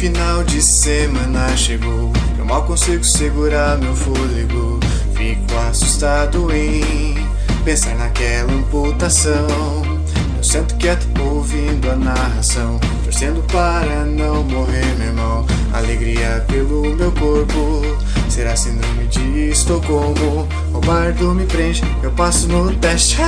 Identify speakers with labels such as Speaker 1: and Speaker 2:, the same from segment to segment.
Speaker 1: final de semana chegou. Eu mal consigo segurar meu fôlego. Fico assustado em pensar naquela amputação. Eu sento quieto ouvindo a narração, torcendo para não morrer, meu irmão. Alegria pelo meu corpo, será síndrome de Estocolmo. O bardo me prende, eu passo no teste.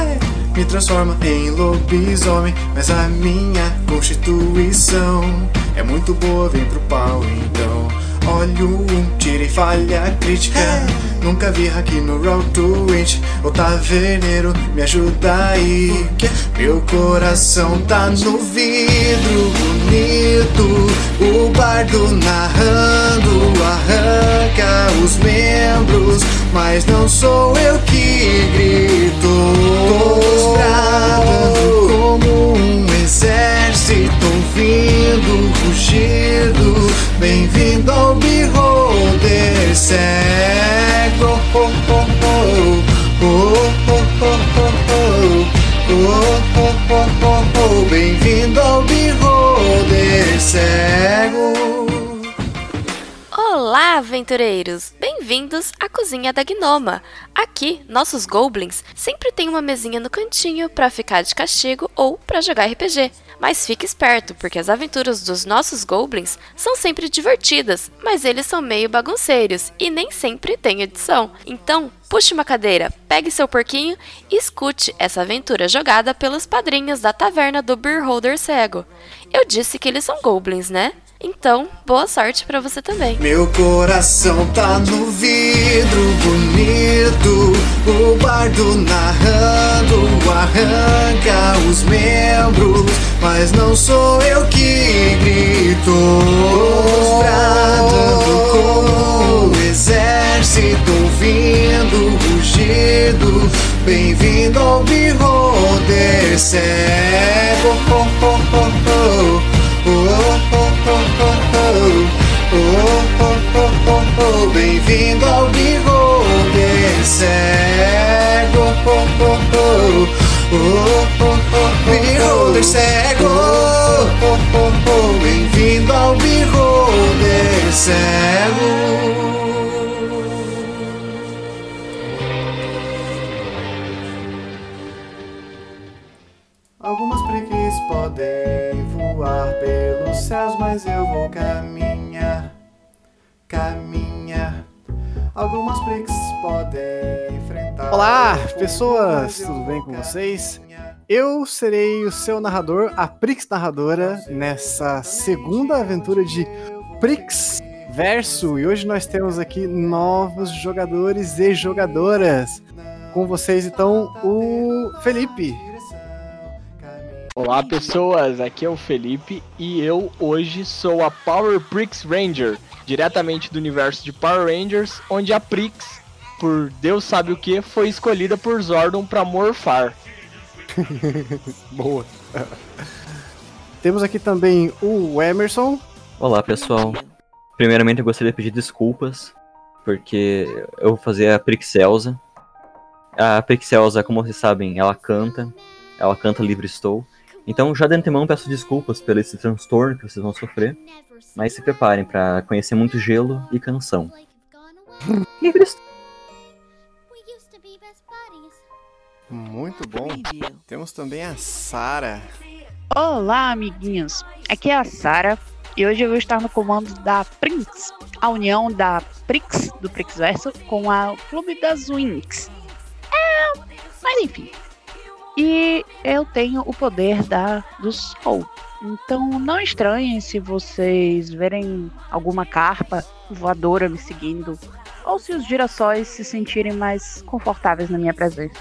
Speaker 1: Me transforma em lobisomem, mas a minha constituição é muito boa, vem pro pau então. Olho um, tira e falha crítica. Nunca vi aqui no Road to It. O taverneiro me ajuda aí. Meu coração tá no vidro bonito. O bardo narrando arranca os membros. Mas não sou eu que gritou. Todos bravos como um exército, ouvindo o rugido. Bem-vindo ao Beholder Cego. Oh, oh, oh. Oh, oh, oh, oh, oh. Oh, oh, oh, oh. Bem-vindo ao Beholder Cego.
Speaker 2: Olá, aventureiros! Bem-vindos à cozinha da Gnoma. Aqui, nossos goblins sempre têm uma mesinha no cantinho para ficar de castigo ou para jogar RPG. Mas fique esperto, porque as aventuras dos nossos goblins são sempre divertidas, mas eles são meio bagunceiros e nem sempre têm edição. Então, puxe uma cadeira, pegue seu porquinho e escute essa aventura jogada pelos padrinhos da taverna do Beholder Cego. Eu disse que eles são goblins, né? Então, boa sorte para você também.
Speaker 1: Meu coração tá no vidro bonito, o bardo narrando arranca os membros, mas não sou eu que grito. Bradando como um exército ouvindo rugido, bem-vindo ao Beholder cego. Oh, oh, oh, oh. Oh, oh, oh, Bem-vindo ao Bigode Cego. Bigode Cego. Bem-vindo ao Bigode Cego. Algumas preguiças podem pelos céus, mas eu vou caminhar, caminhar. Algumas preguiças podem enfrentar.
Speaker 3: Olá, pessoas, tudo bem com vocês? Eu serei o seu narrador, a Prix Narradora, nessa segunda aventura de Prix Verso. E hoje nós temos aqui novos jogadores e jogadoras. Com vocês, então, o Felipe.
Speaker 4: Olá pessoas, aqui é o Felipe e eu hoje sou a Power Prix Ranger, diretamente do universo de Power Rangers, onde a Prix, por Deus sabe o que, foi escolhida por Zordon para morfar.
Speaker 3: Boa. Temos aqui também o Emerson.
Speaker 5: Olá pessoal. Primeiramente eu gostaria de pedir desculpas, porque eu vou fazer a Prixelza. A Prixelza, como vocês sabem, ela canta, ela canta Livre Estou. Então, já de antemão, peço desculpas pelo esse transtorno que vocês vão sofrer, mas se preparem para conhecer muito gelo e canção.
Speaker 3: Muito bom. Temos também a Sara.
Speaker 6: Olá, amiguinhos. Aqui é a Sara e hoje eu vou estar no comando da Prinx, a união da Prix, do Prixverso, com a Clube das Winx. É, mas enfim, e eu tenho o poder da do sol. Então não estranhem se vocês verem alguma carpa voadora me seguindo, ou se os girassóis se sentirem mais confortáveis na minha presença.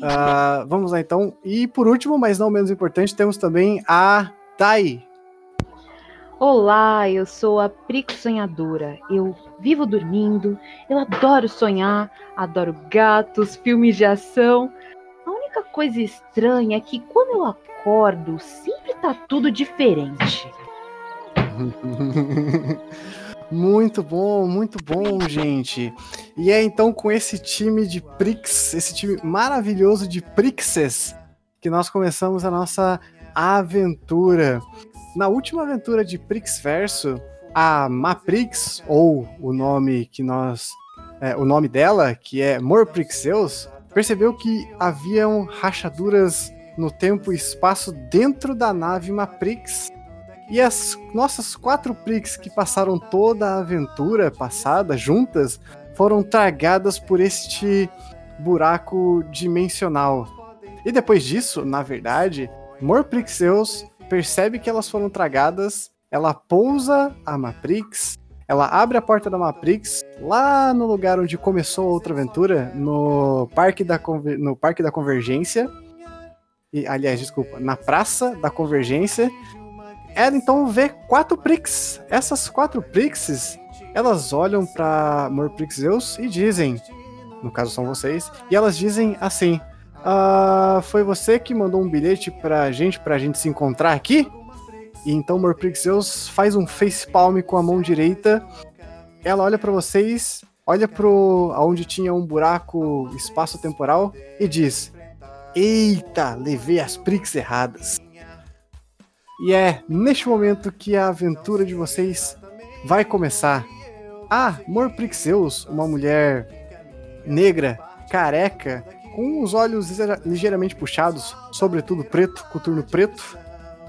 Speaker 3: uh, vamos lá então. E por último, mas não menos importante, temos também a Tai.
Speaker 7: Olá, eu sou a Prix Sonhadora. Eu vivo dormindo, eu adoro sonhar, adoro gatos, filmes de ação. Única coisa estranha é que quando eu acordo, sempre tá tudo diferente.
Speaker 3: Muito bom, muito bom, gente. E é então com esse time de Prix, esse time maravilhoso de Prixes, que nós começamos a nossa aventura. na última aventura de Prix Verso, a Maprix, ou o nome que nós. é, o nome dela, que é Morprixeus, percebeu que haviam rachaduras no tempo e espaço dentro da nave Maprix. E as nossas quatro Prix que passaram toda a aventura passada juntas foram tragadas por este buraco dimensional. E depois disso, na verdade, Morprixeus percebe que elas foram tragadas, ela pousa a Maprix, ela abre a porta da Maprix lá no lugar onde começou a outra aventura, no Parque da, Conver- no parque da Convergência. E, aliás, desculpa, na Praça da Convergência. Ela então vê quatro Prix. Essas quatro Prixes, elas olham para Morprixeus e dizem, no caso são vocês, e elas dizem assim: "Ah, foi você que mandou um bilhete pra gente, pra gente se encontrar aqui? E então Morprixeus faz um facepalm com a mão direita. Ela olha pra vocês, olha pro aonde tinha um buraco espaço-temporal e diz: Eita, levei as Prix erradas. E é neste momento que a aventura de vocês vai começar. Ah, Morprixeus, uma mulher negra, careca, com os olhos ligeira- ligeiramente puxados, sobretudo preto, coturno preto.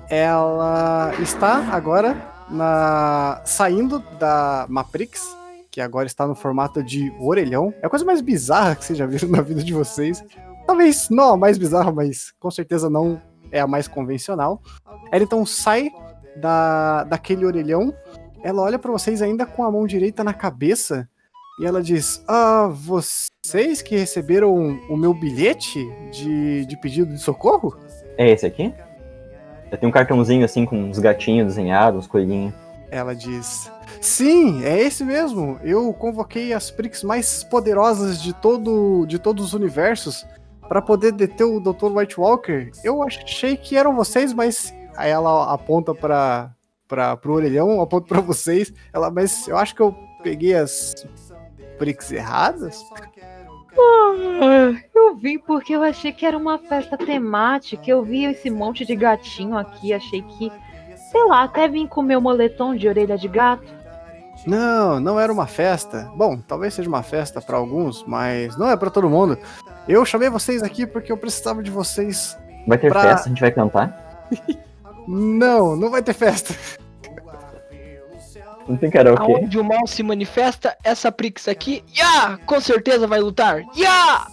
Speaker 3: Ela está agora na saindo da Maprix, que agora está no formato de orelhão. É a coisa mais bizarra que vocês já viram na vida de vocês. Talvez não a mais bizarra, mas com certeza não é a mais convencional. Ela então sai da, daquele orelhão. Ela olha pra vocês ainda com a mão direita na cabeça e ela diz: Ah, vocês que receberam o meu bilhete de, de pedido de socorro?
Speaker 5: É esse aqui? Tenho um cartãozinho assim com uns gatinhos desenhados, uns coelhinhos.
Speaker 3: Ela diz: Sim, é esse mesmo. Eu convoquei as Prix mais poderosas de todo de todos os universos para poder deter o Dr. White Walker. Eu achei que eram vocês, mas aí ela aponta para para pro orelhão, aponta para vocês. Ela, mas eu acho que eu peguei as Prix erradas.
Speaker 7: Ah, eu vim porque eu achei que era uma festa temática. Eu vi esse monte de gatinho aqui, achei que, sei lá, até vim comer o moletom de orelha de gato.
Speaker 3: Não, não era uma festa. Bom, talvez seja uma festa para alguns, mas não é para todo mundo. Eu chamei vocês aqui porque eu precisava de vocês.
Speaker 5: Vai ter
Speaker 3: Pra-
Speaker 5: festa, a gente vai cantar?
Speaker 3: Não, não vai ter festa.
Speaker 5: Não tem karaokê?
Speaker 4: Aonde o mal se manifesta, essa Prix aqui, ya! Com certeza vai lutar. Ya!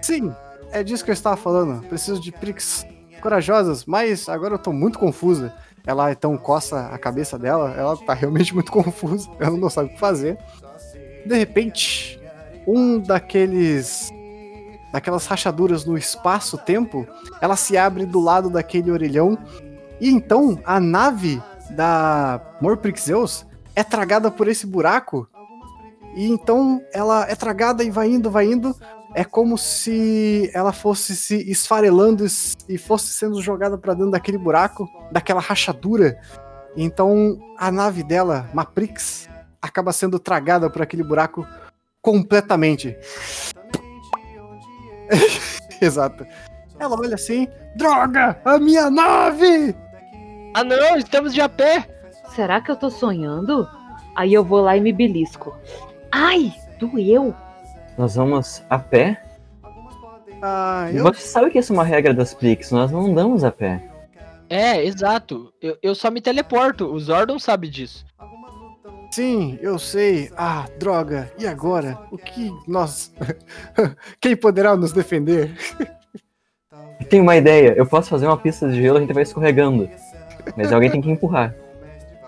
Speaker 3: Sim, é disso que eu estava falando. Preciso de pricks corajosas, mas agora eu tô muito confusa. Ela então coça a cabeça dela, ela tá realmente muito confusa, ela não sabe o que fazer. De repente, um daqueles daquelas rachaduras no espaço-tempo, ela se abre do lado daquele orelhão e então a nave da Morprixeus é tragada por esse buraco. E então ela é tragada e vai indo, vai indo, é como se ela fosse se esfarelando es- e fosse sendo jogada pra dentro daquele buraco, daquela rachadura. Então a nave dela, Maprix, acaba sendo tragada por aquele buraco completamente. Exato. Ela olha assim: Droga! A minha nave!
Speaker 4: Ah não, estamos de a pé!
Speaker 7: Será que eu tô sonhando? Aí eu vou lá e me belisco. Ai, doeu.
Speaker 5: Nós vamos a pé?
Speaker 3: Ah, eu
Speaker 5: Você sabe que isso é uma regra das Prix, nós não andamos a pé.
Speaker 4: É, exato. Eu, eu só me teleporto, o Zordon sabe disso.
Speaker 3: Sim, eu sei. Ah, droga. E agora? O que nós. Quem poderá nos defender?
Speaker 5: Tenho uma ideia, eu posso fazer uma pista de gelo, a gente vai escorregando. Mas alguém tem que empurrar.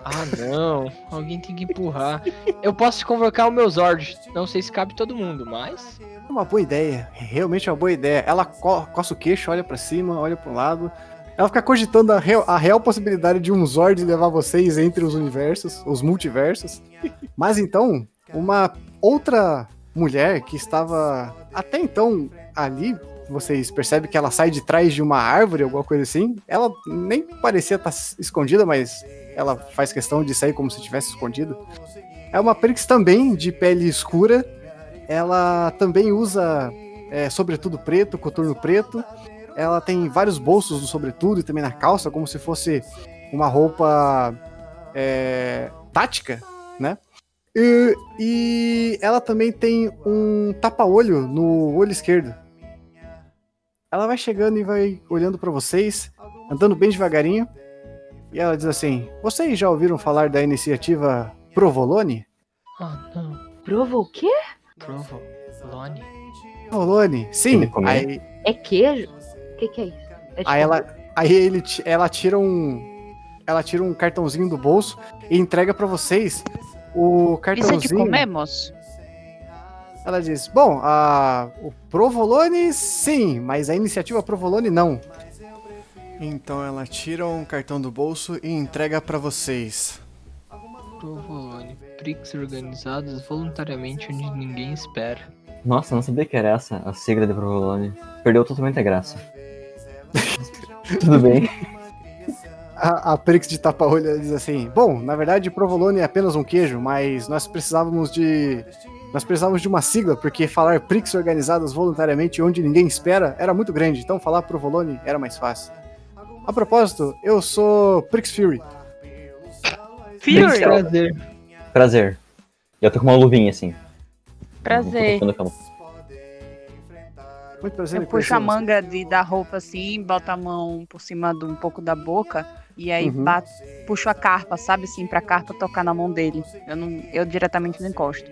Speaker 4: Ah não, alguém tem que empurrar. Eu posso convocar o meu Zord. Não sei se cabe todo mundo, mas.
Speaker 3: É Uma boa ideia. Realmente é uma boa ideia. Ela co coça o queixo, olha pra cima, olha pra um lado. Ela fica cogitando a real, a real possibilidade de um Zord levar vocês entre os universos, os multiversos. Mas então, uma outra mulher que estava até então ali, vocês percebem que ela sai de trás de uma árvore, alguma coisa assim. Ela nem parecia estar escondida, mas ela faz questão de sair como se estivesse escondido. É uma Prix também de pele escura. Ela também usa é, sobretudo preto, coturno preto. Ela tem vários bolsos no sobretudo e também na calça, como se fosse uma roupa é, tática, né? E, e ela também tem um tapa-olho no olho esquerdo. Ela vai chegando e vai olhando pra vocês, andando bem devagarinho. E ela diz assim: Vocês já ouviram falar da iniciativa Provolone?
Speaker 4: Ah, não.
Speaker 7: Prova o quê?
Speaker 4: Provo. Lone.
Speaker 3: Provolone? Sim. Aí,
Speaker 7: É queijo? O que, que é isso? É tipo-
Speaker 3: aí ela, aí ele, ela tira um, ela tira um cartãozinho do bolso e entrega pra vocês o
Speaker 8: Isso é de
Speaker 3: cartãozinho.
Speaker 8: comer, moço?
Speaker 3: Ela diz: Bom, a, o Provolone sim, mas a iniciativa Provolone não. Então ela tira um cartão do bolso e entrega pra vocês.
Speaker 4: Provolone. Prix organizados voluntariamente onde ninguém espera.
Speaker 5: Nossa, não sabia que era essa a sigla de Provolone. Perdeu totalmente a graça. Tudo bem.
Speaker 3: A, a Prix de tapa-olho diz assim: Bom, na verdade, Provolone é apenas um queijo, mas nós precisávamos de. Nós precisávamos de uma sigla, porque falar Prix organizadas voluntariamente onde ninguém espera era muito grande, então falar Provolone era mais fácil. A propósito, eu sou Prix Fury.
Speaker 8: Fury!
Speaker 4: Prazer.
Speaker 5: Prazer. E eu tô com uma luvinha assim.
Speaker 8: Prazer.
Speaker 3: Muito prazer
Speaker 8: Eu puxo a manga de, da roupa assim, boto a mão por cima de um pouco da boca e aí
Speaker 3: Uhum.
Speaker 8: bato, puxo a carpa, sabe assim, pra carpa tocar na mão dele. Eu, não, eu diretamente não encosto.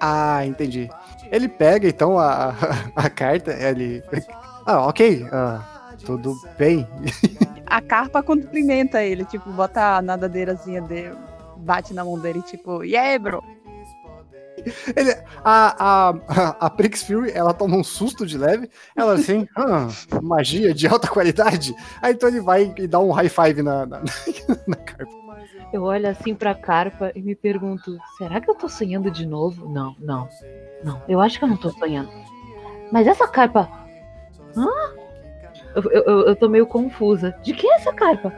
Speaker 3: Ah, entendi. Ele pega então a, a, carta, ele. Ah, ok. ah, tudo bem.
Speaker 8: A carpa cumprimenta ele, tipo, bota a nadadeirazinha dele, bate na mão dele, tipo, e aí, bro?
Speaker 3: Ele, a, a, a Prix Fury, ela toma um susto de leve. Ela assim, ah, magia de alta qualidade. Aí então ele vai e dá um high five na, na, na carpa.
Speaker 7: Eu olho assim pra carpa e me pergunto: será que eu tô sonhando de novo? Não, não. Não, eu acho que eu não tô sonhando. Mas essa carpa. Hã? Eu, eu, eu- tô meio confusa. De quem é essa carpa?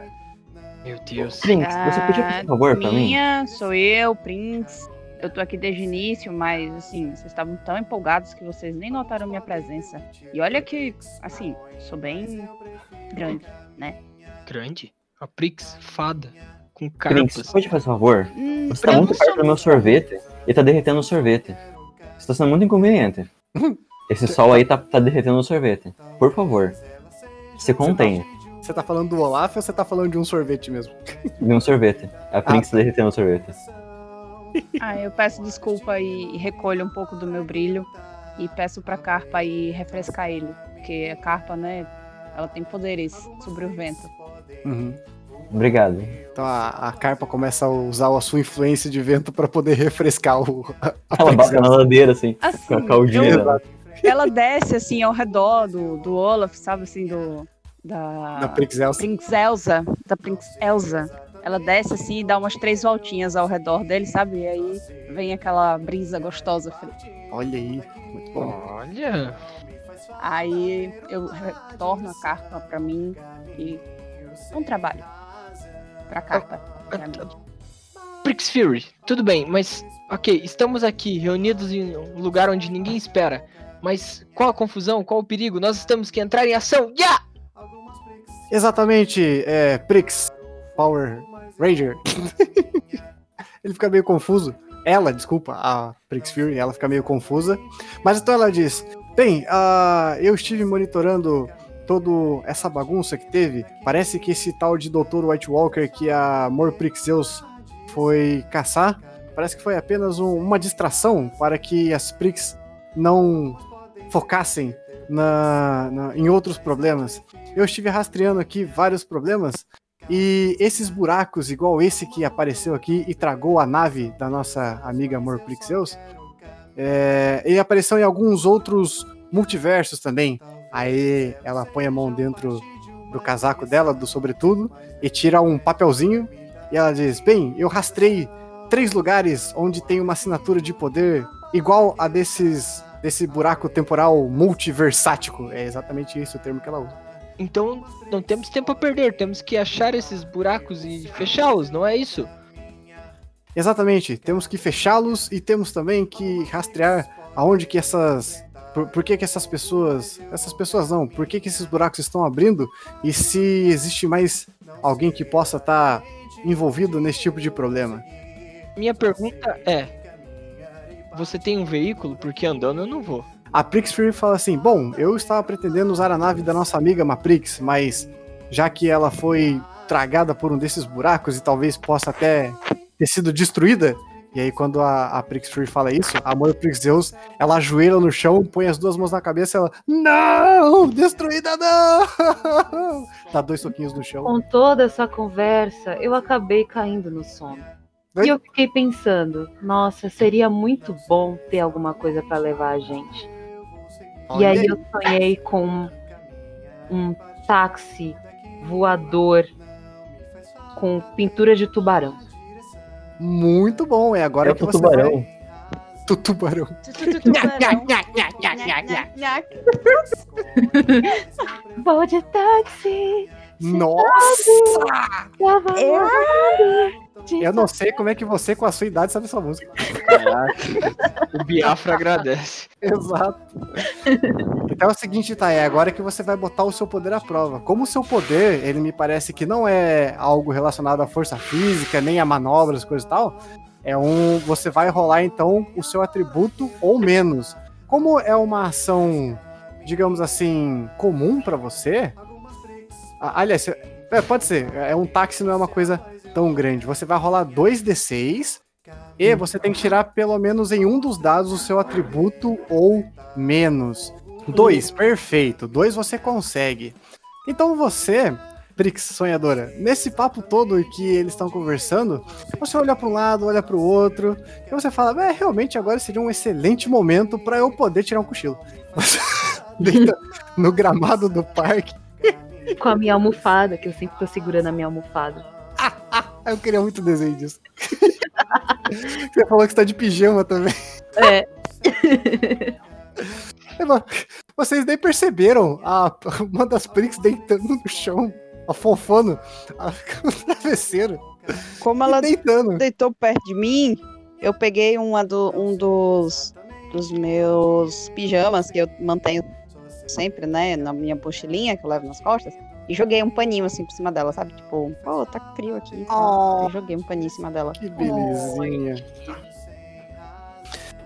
Speaker 4: Meu Deus.
Speaker 5: Prince, você podia fazer um favor pra mim?
Speaker 8: Minha, sou eu, Prince. Eu tô aqui desde o início, mas assim, vocês estavam tão empolgados que vocês nem notaram minha presença. E olha que, assim, sou bem grande.
Speaker 4: Grande? A Prix fada. Com
Speaker 5: Prince,
Speaker 4: carpas.
Speaker 5: pode fazer um favor?
Speaker 8: Hum,
Speaker 5: Você tá muito perto do meu sorvete e tá derretendo o sorvete. Você tá sendo muito inconveniente. Esse sol aí tá, tá derretendo o sorvete. Por favor, se contenha
Speaker 3: Você tá falando do Olaf ou você tá falando de um sorvete mesmo?
Speaker 5: de um sorvete. A Prince tá derretendo o sorvete.
Speaker 8: Ah, eu peço desculpa e recolho um pouco do meu brilho e peço pra carpa ir refrescar ele, porque a carpa, né, ela tem poderes sobre o vento.
Speaker 3: Uhum.
Speaker 5: Obrigado.
Speaker 3: Então a, a carpa começa a usar a sua influência de vento pra poder refrescar o. A,
Speaker 5: Ela bate na ladeira assim, com
Speaker 8: Assim,
Speaker 5: a caldinha.
Speaker 8: eu-
Speaker 5: dela.
Speaker 8: ela desce assim ao redor do, do Olaf, sabe assim, do da
Speaker 3: Da Prix Elsa.
Speaker 8: Prince Elsa, da Prince Elsa. Ela desce assim e dá umas três voltinhas ao redor dele, sabe? E aí vem aquela brisa gostosa.
Speaker 3: Olha aí. Muito bom.
Speaker 4: Olha.
Speaker 8: Aí eu retorno a carpa pra mim e um trabalho pra pra mim.
Speaker 4: Prix Fury, tudo bem, mas ok, estamos aqui reunidos em um lugar onde ninguém espera. Mas qual a confusão? Qual o perigo? Nós temos que entrar em ação! Ya!
Speaker 3: Exatamente, é, Prix, Power Ranger. Ele fica meio confuso. Ela, desculpa, a Prix Fury, ela fica meio confusa. Mas então ela diz: Bem, ah, eu estive monitorando toda essa bagunça que teve. Parece que esse tal de Dr. White Walker que a Mor Prixeus foi caçar, parece que foi apenas um- uma distração para que as Prix não focassem na- na- em outros problemas eu estive rastreando aqui vários problemas e esses buracos, igual esse que apareceu aqui e tragou a nave da nossa amiga Morprixeus, é, ele apareceu em alguns outros multiversos também. Aí ela põe a mão dentro do casaco dela, do sobretudo, e tira um papelzinho e ela diz: Bem, eu rastrei três lugares onde tem uma assinatura de poder igual a desses desse buraco temporal multiversático. É exatamente esse o termo que ela usa.
Speaker 4: Então não temos tempo a perder, temos que achar esses buracos e fechá-los, não é isso?
Speaker 3: Exatamente, temos que fechá-los e temos também que rastrear aonde que essas Por, por que, que essas pessoas. Essas pessoas não, por que, que esses buracos estão abrindo? E se existe mais alguém que possa estar envolvido nesse tipo de problema?
Speaker 4: Minha pergunta é: Você tem um veículo? Porque andando eu não vou.
Speaker 3: A Prix Fury fala assim: Bom, eu estava pretendendo usar a nave da nossa amiga Maprix, mas já que ela foi tragada por um desses buracos e talvez possa até ter sido destruída. E aí, quando a, a Prix Fury fala isso, a Mãe Prix Zeus, ela ajoelha no chão, põe as duas mãos na cabeça e ela, não! Destruída não! Dá dois soquinhos no chão.
Speaker 7: Com toda essa conversa, eu acabei caindo no sono. E eu fiquei pensando, nossa, seria muito bom ter alguma coisa pra levar a gente. E aí eu sonhei com um táxi voador com pintura de tubarão.
Speaker 3: Muito bom, é agora
Speaker 5: É
Speaker 3: que você
Speaker 5: tubarão.
Speaker 3: vai... Tu tubarão.
Speaker 7: Vou de táxi.
Speaker 3: Nossa!
Speaker 7: tava voando de
Speaker 3: Eu não sei como é que você, com a sua idade, sabe essa música.
Speaker 4: O Biafra agradece.
Speaker 3: Exato. Então é o seguinte, tá? É agora que você vai botar o seu poder à prova. Como o seu poder, ele me parece que não é algo relacionado à força física, nem a manobras, coisa e tal. É um. Você vai rolar então o seu atributo ou menos. Como é uma ação, digamos assim, comum pra você. Aliás, é, pode ser. É um táxi, não é uma coisa tão grande. Você vai rolar 2d6 e você tem que tirar pelo menos em um dos dados o seu atributo ou menos. Dois, perfeito. Dois você consegue. Então você, Prix sonhadora, nesse papo todo que eles estão conversando, você olha para um lado, olha para o outro, e você fala: é, realmente agora seria um excelente momento para eu poder tirar um cochilo. Você deita no gramado do parque.
Speaker 7: Com a minha almofada, que eu sempre tô segurando a minha almofada.
Speaker 3: Eu queria muito desenho disso. Você falou que está de pijama também.
Speaker 7: É.
Speaker 3: Vocês nem perceberam a, uma das Prix deitando no chão, afofando a, o travesseiro.
Speaker 8: Como ela
Speaker 3: deitando.
Speaker 8: deitou perto de mim, eu peguei uma do, um dos, dos meus pijamas que eu mantenho sempre, né, na minha mochilinha que eu levo nas costas, e joguei um paninho assim por cima dela, sabe? Tipo, pô, tá frio aqui. e.
Speaker 3: Oh.
Speaker 8: Joguei um paninho em cima dela.
Speaker 3: Que belezinha.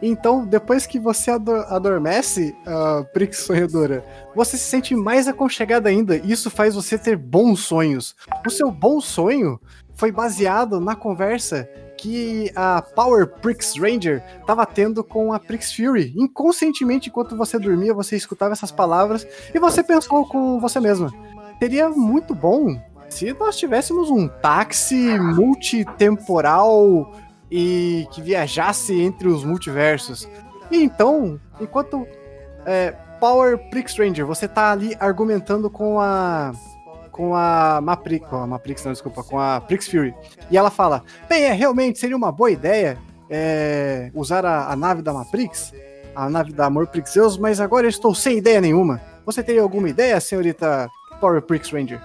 Speaker 3: Então, depois que você ado- adormece, a Prix sonhadora, você se sente mais aconchegada ainda. E isso faz você ter bons sonhos. O seu bom sonho foi baseado na conversa que a Power Prix Ranger estava tendo com a Prix Fury. Inconscientemente, enquanto você dormia, você escutava essas palavras e você pensou com você mesma. Seria muito bom se nós tivéssemos um táxi multitemporal e que viajasse entre os multiversos. E então, enquanto é, Power Prix Ranger, você tá ali argumentando com a com a Maprix, com a Maprix, não, desculpa, com a Prix Fury. E ela fala: "Bem, é realmente seria uma boa ideia é, usar a, a nave da Maprix, a nave da Amor Prixeus, mas agora eu estou sem ideia nenhuma. Você teria alguma ideia, senhorita Power Prix Ranger?"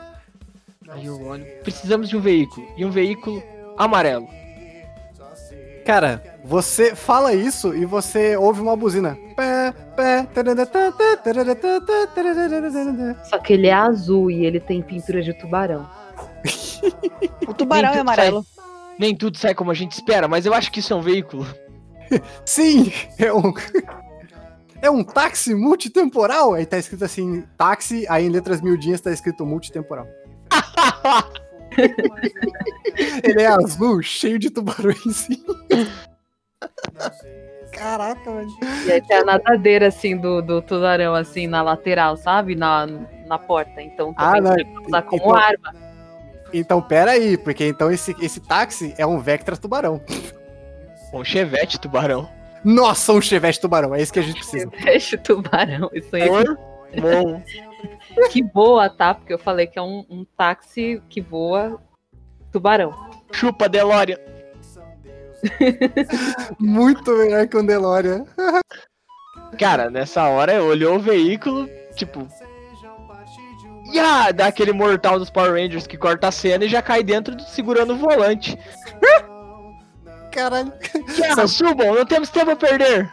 Speaker 4: Aí eu olho. Precisamos de um veículo. E um veículo amarelo.
Speaker 3: Cara, você fala isso e você ouve uma buzina. Pé, pé.
Speaker 7: Só que ele é azul e ele tem pintura de tubarão.
Speaker 8: O tubarão é amarelo.
Speaker 4: Nem tudo sai como a gente espera, mas eu acho que isso é um veículo.
Speaker 3: Sim, é um. É um táxi multitemporal? Aí tá escrito assim, táxi, aí em letras miudinhas tá escrito multitemporal. Ele é azul, cheio de tubarões. Caraca, mano.
Speaker 7: E aí tem a nadadeira, assim, do, do tubarão, assim, na lateral, sabe? Na, na porta. Então
Speaker 3: Ah, não.
Speaker 7: você pode usar como
Speaker 3: Então-
Speaker 7: arma.
Speaker 3: Então, pera aí, porque então esse, esse táxi é um Vectra tubarão.
Speaker 4: Um chevette tubarão.
Speaker 3: Nossa, um Chevette tubarão, é isso que a gente precisa.
Speaker 7: O tubarão. Isso aí
Speaker 4: Por bom.
Speaker 7: que voa, tá? Porque eu falei que é um, um táxi que voa tubarão.
Speaker 4: Chupa, Delória.
Speaker 3: Muito melhor que um DeLorean.
Speaker 4: Cara, nessa hora olhou o veículo, tipo. Ya! Dá aquele mortal dos Power Rangers que corta a cena e já cai dentro segurando o volante.
Speaker 3: Caralho.
Speaker 4: Ya, subam, não temos tempo a perder.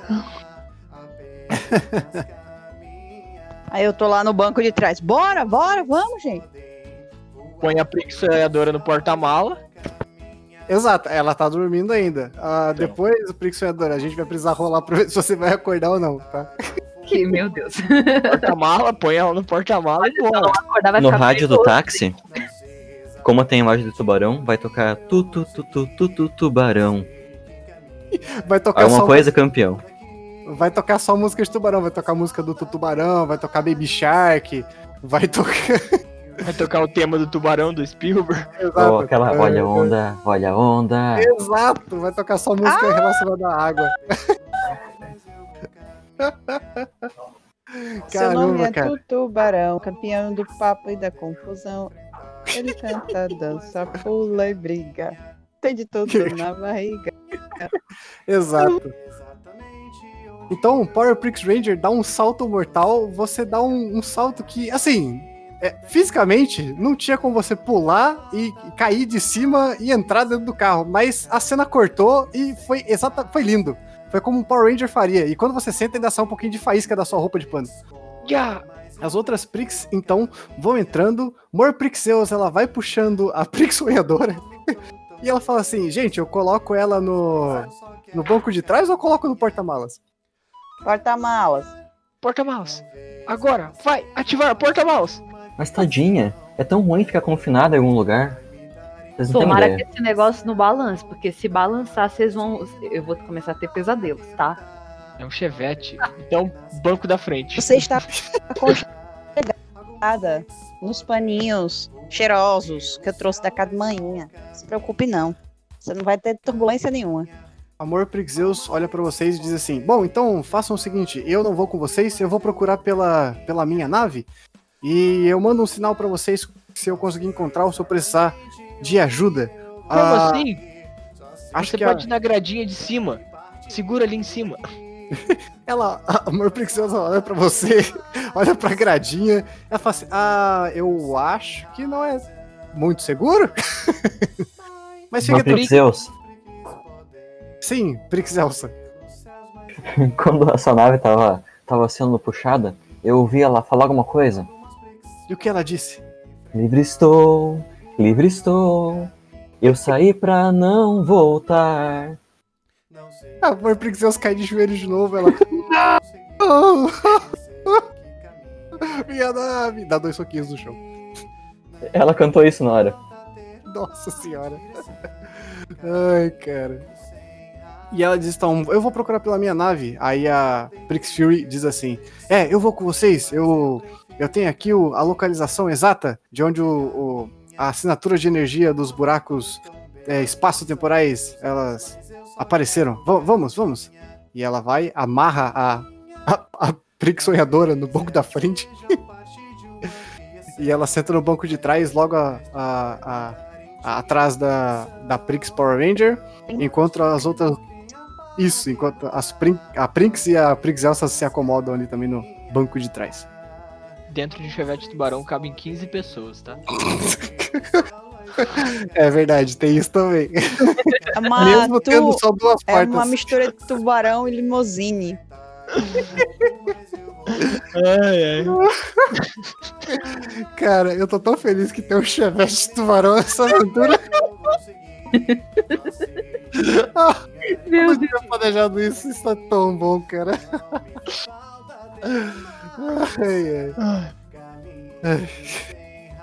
Speaker 8: Aí eu tô lá no banco de trás. Bora, bora, vamos, gente.
Speaker 4: Põe a Prix sonhadora no porta-mala.
Speaker 3: Exato, ela tá dormindo ainda. Ah,
Speaker 4: Então.
Speaker 3: Depois, o Prix Sonhador, a gente vai precisar rolar pra ver se você vai acordar ou não, tá?
Speaker 7: Que, meu Deus.
Speaker 4: Porta-mala, põe ela no porta-mala e
Speaker 7: vai
Speaker 5: No
Speaker 7: ficar
Speaker 5: rádio do táxi, como tem a imagem do tubarão, vai tocar tu tu tu tu tu tu tubarão.
Speaker 3: Vai tocar
Speaker 5: Alguma
Speaker 3: só
Speaker 5: coisa, campeão.
Speaker 3: vai tocar só música de tubarão, vai tocar música do Tubarão, vai tocar Baby Shark, vai tocar
Speaker 4: Vai tocar o tema do tubarão do Spielberg.
Speaker 3: Exato.
Speaker 5: Ou aquela
Speaker 3: É,
Speaker 5: olha a onda, olha a onda.
Speaker 3: Exato, vai tocar só música relacionada à água.
Speaker 8: Seu nome
Speaker 3: Caramba,
Speaker 8: é
Speaker 3: cara.
Speaker 8: Tutubarão, campeão do papo e da confusão. Ele canta, dança, pula e briga. Tem de tudo na barriga.
Speaker 3: Exato. Então, Power Prix Ranger dá um salto mortal, você dá um, um salto que, assim, é, fisicamente não tinha como você pular e cair de cima e entrar dentro do carro, mas a cena cortou e foi exata, foi lindo. Foi como um Power Ranger faria. E quando você senta, ainda sai um pouquinho de faísca da sua roupa de pano.
Speaker 4: Já.
Speaker 3: As outras Prix, então, vão entrando. Mor Prixeus, ela vai puxando a Prix sonhadora. e ela fala assim, gente, eu coloco ela no, no banco de trás ou eu coloco no porta-malas?
Speaker 8: Porta-malas.
Speaker 4: Porta-malas. Agora, vai, ativar porta-malas.
Speaker 5: Mas tadinha, é tão ruim ficar confinada em algum lugar. Vocês não
Speaker 7: Tomara que esse negócio não balance, porque se balançar, vocês vão. Eu vou começar a ter pesadelos, tá?
Speaker 4: É um chevette. Então, banco da frente.
Speaker 8: Você está aconchegada nos paninhos cheirosos que eu trouxe da casa de manhã. Não se preocupe, não. Você não vai ter turbulência nenhuma.
Speaker 3: Amor Prixeus olha pra vocês e diz assim: Bom, então façam o seguinte, eu não vou com vocês, eu vou procurar pela, pela minha nave e eu mando um sinal pra vocês se eu conseguir encontrar ou se eu precisar de ajuda.
Speaker 4: Como
Speaker 3: Ah,
Speaker 4: assim?
Speaker 3: Acho
Speaker 4: Você
Speaker 3: que
Speaker 4: pode
Speaker 3: a,
Speaker 4: ir na gradinha de cima. Segura ali em cima.
Speaker 3: ela, a Amor Prixeus olha pra você, olha pra gradinha, ela fala assim: Ah, eu acho que não é muito seguro. Mas fica tranquilo. Sim, Prixelsa.
Speaker 5: quando a sua nave tava, tava sendo puxada, eu ouvi ela falar alguma coisa.
Speaker 3: E o que ela disse?
Speaker 5: Livre estou, livre estou. Eu saí pra não voltar.
Speaker 3: A Amor Prixeus cai de joelho de novo, ela. Não! Minha nave! Dá dois soquinhos no chão.
Speaker 5: Ela cantou isso na hora.
Speaker 3: Nossa senhora. Ai, cara. E ela diz, então, eu vou procurar pela minha nave. Aí a Prix Fury diz assim, é, eu vou com vocês, eu, eu tenho aqui o- a localização exata de onde o, o- a assinatura de energia dos buracos é, espaço-temporais, elas apareceram. Va- vamos, vamos. E ela vai, amarra a, a, a Prix Sonhadora no banco da frente. e ela senta no banco de trás, logo a- a- a, atrás da, da Prix Power Ranger, enquanto as outras. Isso, enquanto as Prin- a Prinx e a Prix Elsa se acomodam ali também no banco de trás.
Speaker 4: Dentro de um chevette tubarão cabem 15 pessoas, tá?
Speaker 3: É verdade, tem isso também.
Speaker 8: É uma,
Speaker 3: Mesmo
Speaker 8: tu-
Speaker 3: tendo só duas
Speaker 8: é
Speaker 3: portas.
Speaker 8: uma mistura de tubarão e limousine.
Speaker 4: Ai, ai.
Speaker 3: Cara, eu tô tão feliz que tem um Chevette tubarão nessa aventura. ah, eu
Speaker 7: Meu
Speaker 3: não tinha planejado isso, isso tá tão bom, cara. Ai, ai.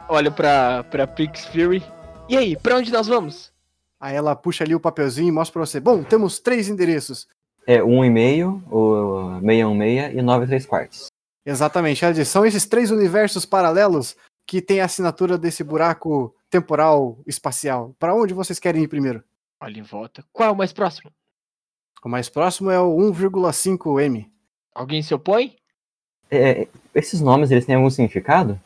Speaker 4: Olha pra, pra Prix Fury. E aí, pra onde nós vamos?
Speaker 3: Aí ela puxa ali o papelzinho e mostra pra você. Bom, temos três endereços.
Speaker 5: É 1,5, o 616 e 93 quartos.
Speaker 3: Exatamente, ela diz, são esses três universos paralelos que tem a assinatura desse buraco temporal espacial. Pra onde vocês querem ir primeiro?
Speaker 4: Olha em volta. Qual é o mais próximo?
Speaker 3: O mais próximo é o 1,5M.
Speaker 4: Alguém se opõe?
Speaker 5: É, esses nomes, eles têm algum significado?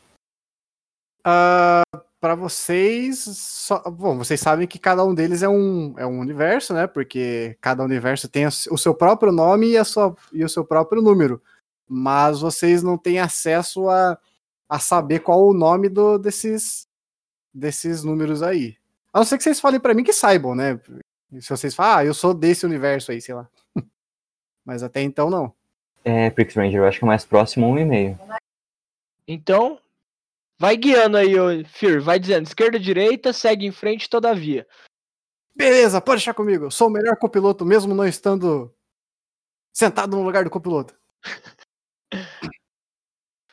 Speaker 3: Ah, para vocês, só- bom, vocês sabem que cada um deles é um, é um universo, né? Porque cada universo tem o se- o seu próprio nome e, a sua, e o seu próprio número. Mas vocês não têm acesso a, a saber qual o nome do, desses, desses números aí. A não ser que vocês falem pra mim que saibam, né? Se vocês falam, ah, eu sou desse universo aí, sei lá. Mas até então não.
Speaker 5: É, Prix Ranger, eu acho que é mais próximo 1,5.
Speaker 4: Então, vai guiando aí, ô Fear. Vai dizendo esquerda, direita, segue em frente, todavia.
Speaker 3: Beleza, pode deixar comigo. Eu sou o melhor copiloto, mesmo não estando sentado no lugar do copiloto.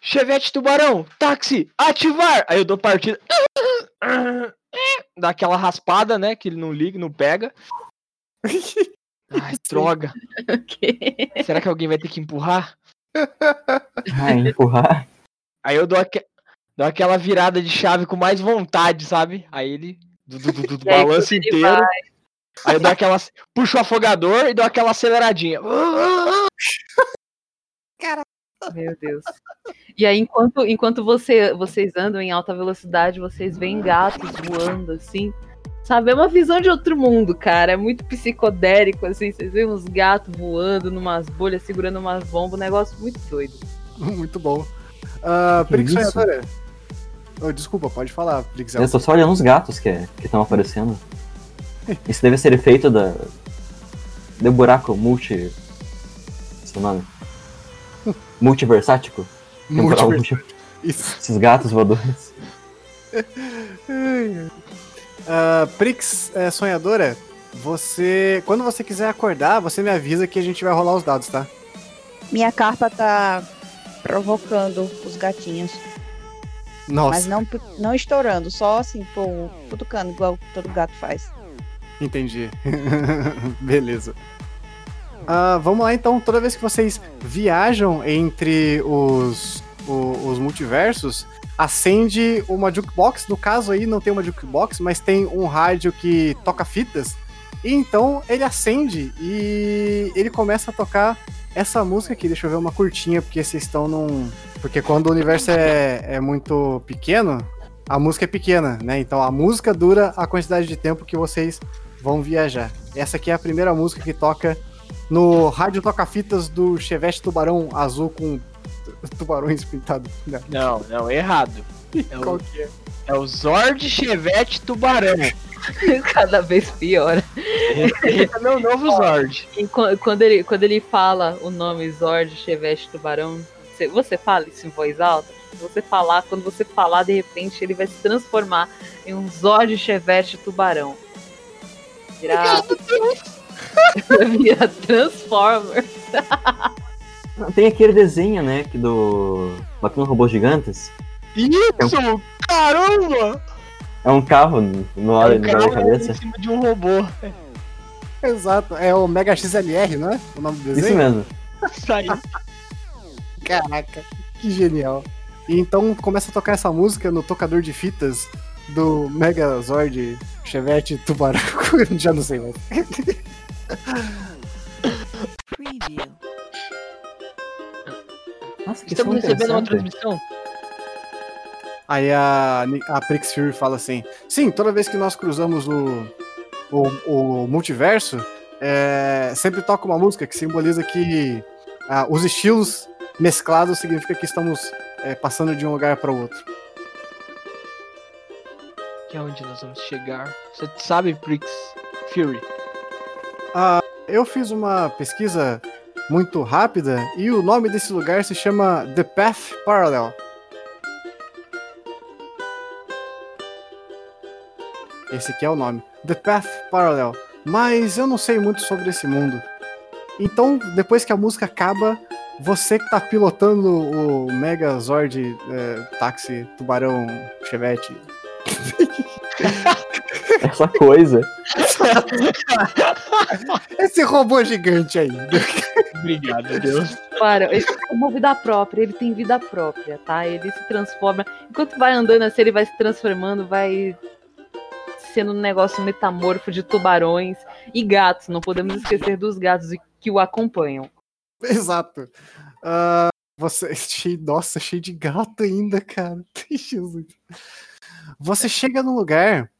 Speaker 4: Chevette Tubarão, táxi, ativar! Aí eu dou partida. Dá aquela raspada, né? Que ele não liga, não pega. Ai, droga.
Speaker 7: Ok.
Speaker 4: Será que alguém vai ter que empurrar?
Speaker 5: Ah, empurrar.
Speaker 4: Aí eu dou, aque- dou aquela virada de chave com mais vontade, sabe? Aí ele du-
Speaker 7: E aí,
Speaker 4: balança
Speaker 7: ele
Speaker 4: inteiro. Aí eu dou aquela. Puxo o afogador e dou aquela aceleradinha.
Speaker 7: Meu Deus. E aí, enquanto, enquanto você, vocês andam em alta velocidade, vocês veem gatos voando, assim. Sabe, é uma visão de outro mundo, cara. É muito psicodélico, assim. Vocês veem uns gatos voando numas bolhas, segurando umas bombas. Um negócio muito doido.
Speaker 3: Muito bom. Uh, Prix
Speaker 5: isso?
Speaker 3: Sonhadora. Oh, desculpa, pode falar, Prix.
Speaker 5: Eu tô só olhando os gatos que estão aparecendo. Isso deve ser efeito da. do buraco multi. Seu nome? Multiversático? Temporal
Speaker 3: Multiverso.
Speaker 5: multi-
Speaker 3: Isso.
Speaker 5: Esses gatos voadores.
Speaker 3: Uh, Prix é, Sonhadora, você. Quando você quiser acordar, você me avisa que a gente vai rolar os dados, tá?
Speaker 8: Minha carpa tá provocando os gatinhos.
Speaker 3: Nossa,
Speaker 8: Mas não, não estourando, só assim, pô, cutucando, igual todo gato faz.
Speaker 3: entendi. Beleza. Ah, vamos lá então, toda vez que vocês viajam entre os, o- os multiversos, acende uma jukebox. No caso aí não tem uma jukebox, mas tem um rádio que toca fitas. E então ele acende e ele começa a tocar essa música aqui. Deixa eu ver uma curtinha, porque vocês estão num. Porque quando o universo é, é muito pequeno, a música é pequena, né? Então a música dura a quantidade de tempo que vocês vão viajar. Essa aqui é a primeira música que toca no rádio toca-fitas do Chevette Tubarão Azul com tubarões pintados. Não,
Speaker 4: Não, não, errado. É
Speaker 3: Qual
Speaker 4: o,
Speaker 3: que é?
Speaker 4: é o Zord Chevette Tubarão.
Speaker 7: Cada vez pior.
Speaker 4: Esse é meu novo Zord.
Speaker 7: E qu- quando ele, quando ele fala o nome Zord, Chevette, Tubarão, você, você fala isso em voz alta? Você falar, quando você falar, de repente ele vai se transformar em um Zord, Chevette, Tubarão. Virar. Vira Transformer.
Speaker 5: Tem aquele desenho, né? Que do. Matando Robôs Gigantes.
Speaker 4: Isso! Caramba!
Speaker 5: É um carro no ar
Speaker 4: É um
Speaker 5: na
Speaker 4: carro
Speaker 5: cabeça.
Speaker 4: em cima de um robô.
Speaker 3: Exato, é o Mega XLR, não é? O nome do desenho?
Speaker 5: Isso mesmo.
Speaker 3: Caraca, que genial. E então começa a tocar essa música no tocador de fitas do Megazord Chevette Tubarão. Já não sei mais.
Speaker 5: Nossa, que
Speaker 4: Estamos recebendo uma transmissão.
Speaker 3: Aí a, a Prix Fury fala assim: Sim, toda vez que nós cruzamos o, o, o multiverso, é, sempre toca uma música que simboliza que ah, os estilos mesclados significa que estamos é, passando de um lugar para o outro.
Speaker 4: Que é onde nós vamos chegar. Você sabe, Prix Fury?
Speaker 3: Eu fiz uma pesquisa muito rápida e o nome desse lugar se chama The Path Parallel. Esse aqui é o nome. The Path Parallel. Mas eu não sei muito sobre esse mundo. Então, depois que a música acaba, você que tá pilotando o Megazord é, táxi, tubarão, chevette.
Speaker 5: Essa coisa.
Speaker 3: Esse robô gigante aí.
Speaker 4: Obrigado, Deus.
Speaker 7: Para, ele tem uma vida própria, ele tem vida própria, tá? Ele se transforma. Enquanto vai andando assim, ele vai se transformando, vai sendo um negócio metamorfo de tubarões e gatos. Não podemos esquecer dos gatos que o acompanham.
Speaker 3: Exato. Ah, você. Cheio, nossa, cheio de gato ainda, cara. Jesus. Você chega num lugar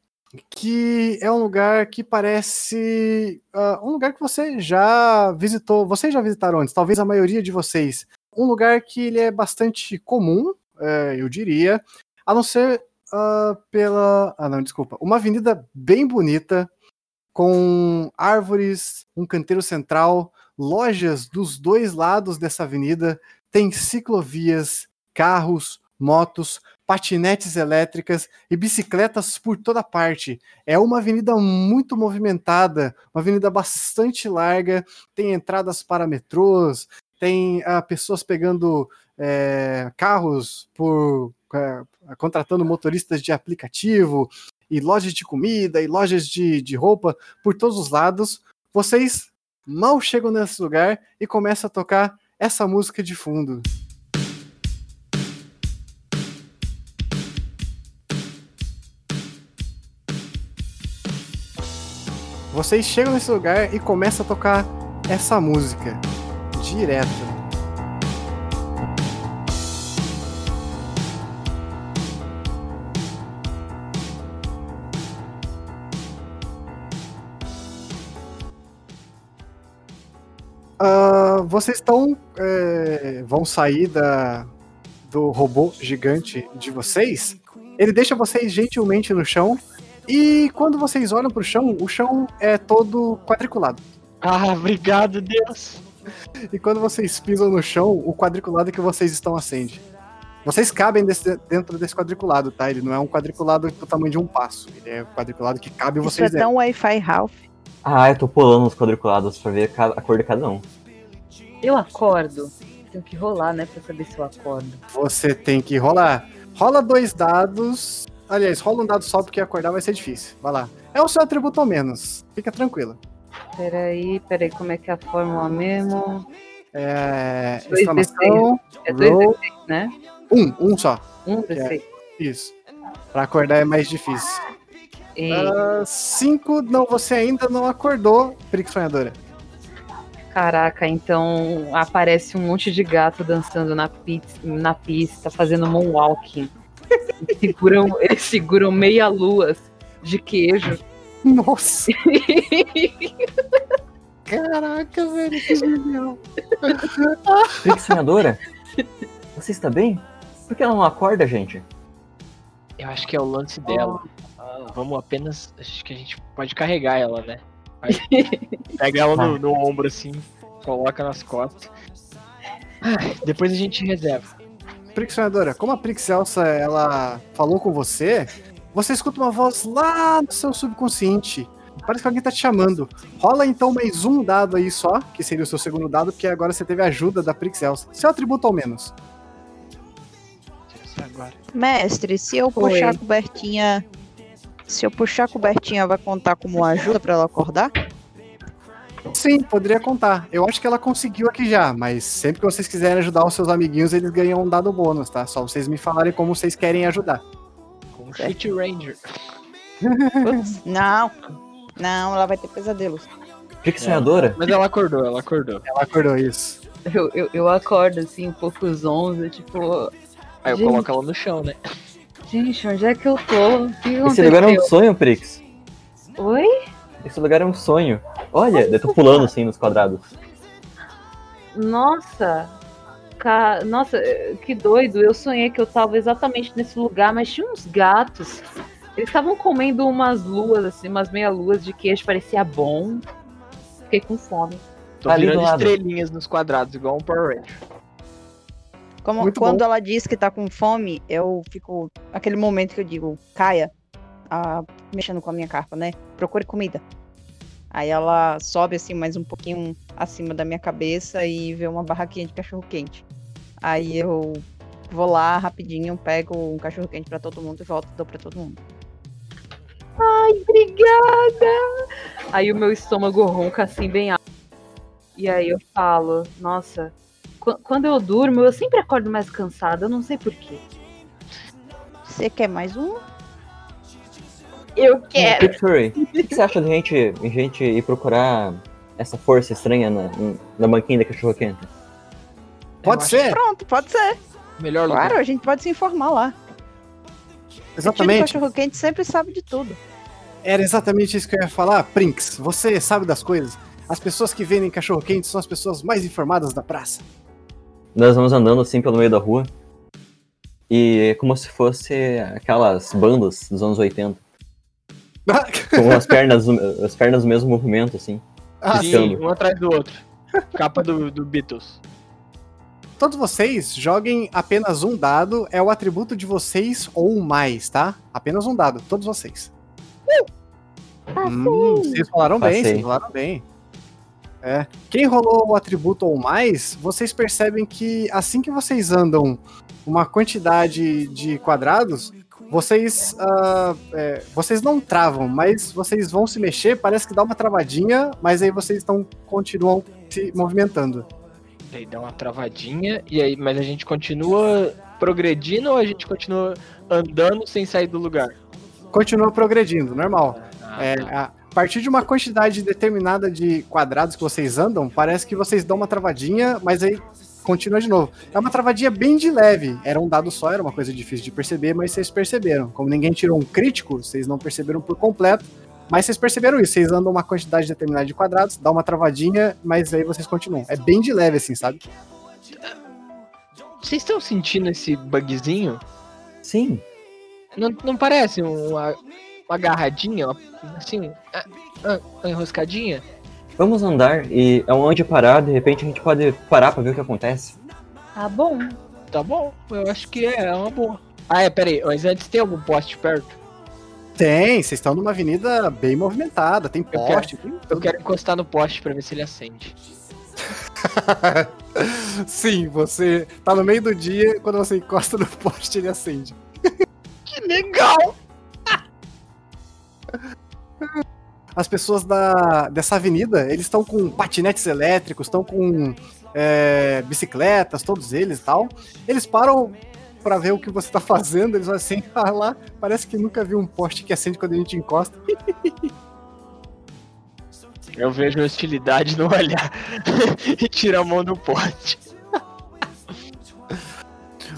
Speaker 3: que é um lugar que parece. ah, um lugar que você já visitou. Vocês já visitaram antes, talvez a maioria de vocês. Um lugar que ele é bastante comum, eh, eu diria, a não ser ah, pela. Ah, não, desculpa. Uma avenida bem bonita, com árvores, um canteiro central, lojas dos dois lados dessa avenida, tem ciclovias, carros, motos, patinetes elétricas e bicicletas por toda parte. É uma avenida muito movimentada, uma avenida bastante larga, tem entradas para metrôs, tem ah, pessoas pegando eh, carros por eh, contratando motoristas de aplicativo e lojas de comida e lojas de, de roupa por todos os lados. Vocês mal chegam nesse lugar e começa a tocar essa música de fundo. Vocês chegam nesse lugar e começa a tocar essa música direto. Ah, vocês estão. é, vão sair da, do robô gigante de vocês. Ele deixa vocês gentilmente no chão. E quando vocês olham pro chão, o chão é todo quadriculado.
Speaker 4: Ah, obrigado, Deus.
Speaker 3: E quando vocês pisam no chão, o quadriculado que vocês estão acende. Vocês cabem desse- dentro desse quadriculado, tá? Ele não é um quadriculado do tamanho de um passo. Ele é um quadriculado que cabe
Speaker 8: Isso
Speaker 3: vocês
Speaker 8: é tão Wi-Fi Ralph.
Speaker 5: Ah, eu tô pulando os quadriculados pra ver a cor de cada um.
Speaker 7: Eu acordo. Tenho que rolar, né, pra saber se eu acordo.
Speaker 3: Você tem que rolar. Rola dois dados. Aliás, rola um dado só porque acordar vai ser difícil. Vai lá. É o seu atributo ao menos. Fica tranquila.
Speaker 7: Peraí, peraí, como é que é a fórmula mesmo?
Speaker 3: É.
Speaker 7: Dois
Speaker 3: Exclamação.
Speaker 7: É dois
Speaker 3: Roll.
Speaker 7: D6, né?
Speaker 3: Um, um só.
Speaker 7: Um D6.
Speaker 3: Isso. Pra acordar é mais difícil.
Speaker 7: E
Speaker 3: Ah, cinco, não, você ainda não acordou, Perico Sonhadora.
Speaker 7: caraca, então aparece um monte de gato dançando na, pizza, na pista, fazendo moonwalking. Eles seguram, eles seguram meia luas de queijo.
Speaker 3: Nossa! Caraca, velho, que genial.
Speaker 5: Sonhadora, você está bem? Por que ela não acorda, gente?
Speaker 4: Eu acho que é o lance dela. Ah, vamos apenas. Acho que a gente pode carregar ela, né? Vai. Pega ela no, no ombro assim, coloca nas costas. Ah, depois a gente reserva.
Speaker 3: Perico Sonhadora, como a Prix Elsa, ela falou com você, você escuta uma voz lá no seu subconsciente. Parece que alguém tá te chamando. Rola então mais um dado aí só, que seria o seu segundo dado, porque agora você teve a ajuda da Prix Elsa. Seu atributo ao menos.
Speaker 4: Isso agora.
Speaker 8: Mestre, se eu
Speaker 7: Oi.
Speaker 8: puxar a cobertinha. Se eu puxar a cobertinha, vai contar como ajuda pra ela acordar?
Speaker 3: Sim, poderia contar. Eu acho que ela conseguiu aqui já, mas sempre que vocês quiserem ajudar os seus amiguinhos, eles ganham um dado bônus, tá? Só vocês me falarem como vocês querem ajudar.
Speaker 4: Com o Shoot Ranger.
Speaker 8: Putz, não. Não, ela vai ter pesadelos.
Speaker 5: Trix Sonhadora,
Speaker 4: Mas ela acordou, ela acordou.
Speaker 3: Ela acordou isso.
Speaker 7: Eu, eu, eu acordo assim, um pouco zonza, tipo,
Speaker 4: Aí eu
Speaker 7: Gente.
Speaker 4: coloco ela no chão, né?
Speaker 7: gente, onde é que eu tô? O que
Speaker 5: esse lugar é um sonho, Prix.
Speaker 7: Oi?
Speaker 5: Esse lugar é um sonho. Olha, eu tô pulando assim nos quadrados.
Speaker 7: Nossa! Ca... Nossa, eh, que doido. Eu sonhei que eu tava exatamente nesse lugar, mas tinha uns gatos. Eles estavam comendo umas luas, assim, umas meia-luas de queijo, parecia bom. Fiquei com fome.
Speaker 4: Tô
Speaker 5: Ali do
Speaker 4: virando estrelinhas nos quadrados, igual um Power Ranger.
Speaker 8: Como,
Speaker 3: Muito
Speaker 8: quando
Speaker 3: bom.
Speaker 8: ela diz que tá com fome, eu fico. Aquele momento que eu digo, Caia, ah, mexendo com a minha carpa, né? Procure comida. Aí ela sobe assim mais um pouquinho acima da minha cabeça e vê uma barraquinha de cachorro quente. Aí eu vou lá rapidinho, pego um cachorro quente pra todo mundo e volto e dou pra todo mundo.
Speaker 7: Ai, obrigada! Aí o meu estômago ronca assim, bem alto. E aí eu falo, nossa, qu- quando eu durmo, eu sempre acordo mais cansada, eu não sei porquê.
Speaker 8: Você quer mais um?
Speaker 7: Eu quero!
Speaker 5: O que você acha de gente, de gente ir procurar essa força estranha na, na banquinha da cachorro quente?
Speaker 3: Pode ser,
Speaker 8: Pronto, pode ser.
Speaker 4: Melhor lugar.
Speaker 8: Claro, a gente pode se informar lá. O
Speaker 3: exatamente.
Speaker 8: cachorro quente sempre sabe de tudo.
Speaker 3: Era exatamente isso que eu ia falar. Prinks, você sabe das coisas. As pessoas que vendem cachorro quente são as pessoas mais informadas da praça.
Speaker 5: Nós vamos andando assim pelo meio da rua. E é como se fosse aquelas bandas dos anos 80. Com as pernas, as pernas no mesmo movimento, assim.
Speaker 3: Ah,
Speaker 4: Sim, um atrás do outro. Capa do, do Beatles.
Speaker 3: todos vocês joguem apenas um dado, é o atributo de vocês ou mais, tá? Apenas um dado, todos vocês. Hum, vocês falaram bem,
Speaker 5: Passei.
Speaker 3: vocês falaram bem. É. Quem rolou o atributo ou mais, vocês percebem que assim que vocês andam uma quantidade de quadrados, vocês ah, é, vocês não travam, mas vocês vão se mexer, parece que dá uma travadinha, mas aí vocês estão continuam se movimentando.
Speaker 4: Aí dá uma travadinha, e aí, mas a gente continua progredindo ou a gente continua andando sem sair do lugar?
Speaker 3: Continua progredindo, normal.
Speaker 4: Ah,
Speaker 3: É,
Speaker 4: tá.
Speaker 3: a partir de uma quantidade determinada de quadrados que vocês andam, parece que vocês dão uma travadinha, mas aí continua de novo. É uma travadinha bem de leve. Era um dado só, era uma coisa difícil de perceber, mas vocês perceberam. Como ninguém tirou um crítico, vocês não perceberam por completo. Mas vocês perceberam isso, vocês andam uma quantidade determinada de quadrados, dá uma travadinha, mas aí vocês continuam. É bem de leve, assim, sabe?
Speaker 4: Vocês estão sentindo esse bugzinho?
Speaker 5: Sim.
Speaker 4: Não, não parece uma, uma agarradinha, uma- assim, ah, uma enroscadinha?
Speaker 5: Vamos andar e onde parar, de repente a gente pode parar pra ver o que acontece.
Speaker 7: Tá bom.
Speaker 4: Tá bom, eu acho que é, é uma boa. Ah, é, peraí, mas antes tem algum poste perto?
Speaker 3: Tem, vocês estão numa avenida bem movimentada, tem
Speaker 4: Eu
Speaker 3: poste. tem
Speaker 4: Eu quero encostar no poste pra ver se ele acende.
Speaker 3: Sim, você tá no meio do dia, quando você encosta no poste, ele acende.
Speaker 4: Que legal!
Speaker 3: as pessoas da, dessa avenida, eles estão com patinetes elétricos, estão com é, bicicletas, todos eles e tal. Eles param pra ver o que você tá fazendo, eles vão assim, ah lá, parece que nunca viu um poste que acende quando a gente encosta.
Speaker 4: Eu vejo hostilidade no olhar e tiro a mão do poste.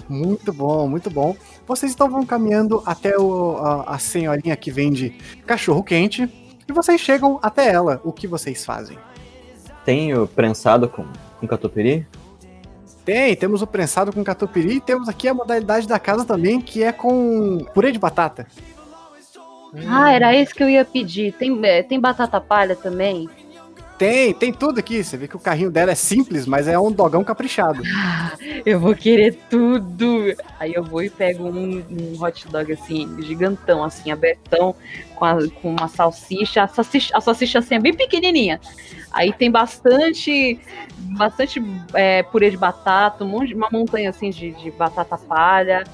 Speaker 3: Muito bom, muito bom. Vocês então vão caminhando até o- a, a senhorinha que vende cachorro quente e vocês chegam até ela. O que vocês fazem?
Speaker 5: Tem o prensado com, com catupiry?
Speaker 3: Tem, temos o prensado com catupiry e temos aqui a modalidade da casa também, que é com purê de batata.
Speaker 7: Ah, era esse que eu ia pedir. Tem, é, tem batata palha também?
Speaker 3: Tem, tem tudo aqui. Você vê que o carrinho dela é simples, mas é um dogão caprichado.
Speaker 7: Eu vou querer tudo. Aí eu vou e pego um, um hot dog assim, gigantão, assim, abertão, com, a- com uma salsicha. A salsicha, a salsicha assim é bem pequenininha. Aí tem bastante, bastante é, purê de batata, um monte, uma montanha assim de, de batata palha.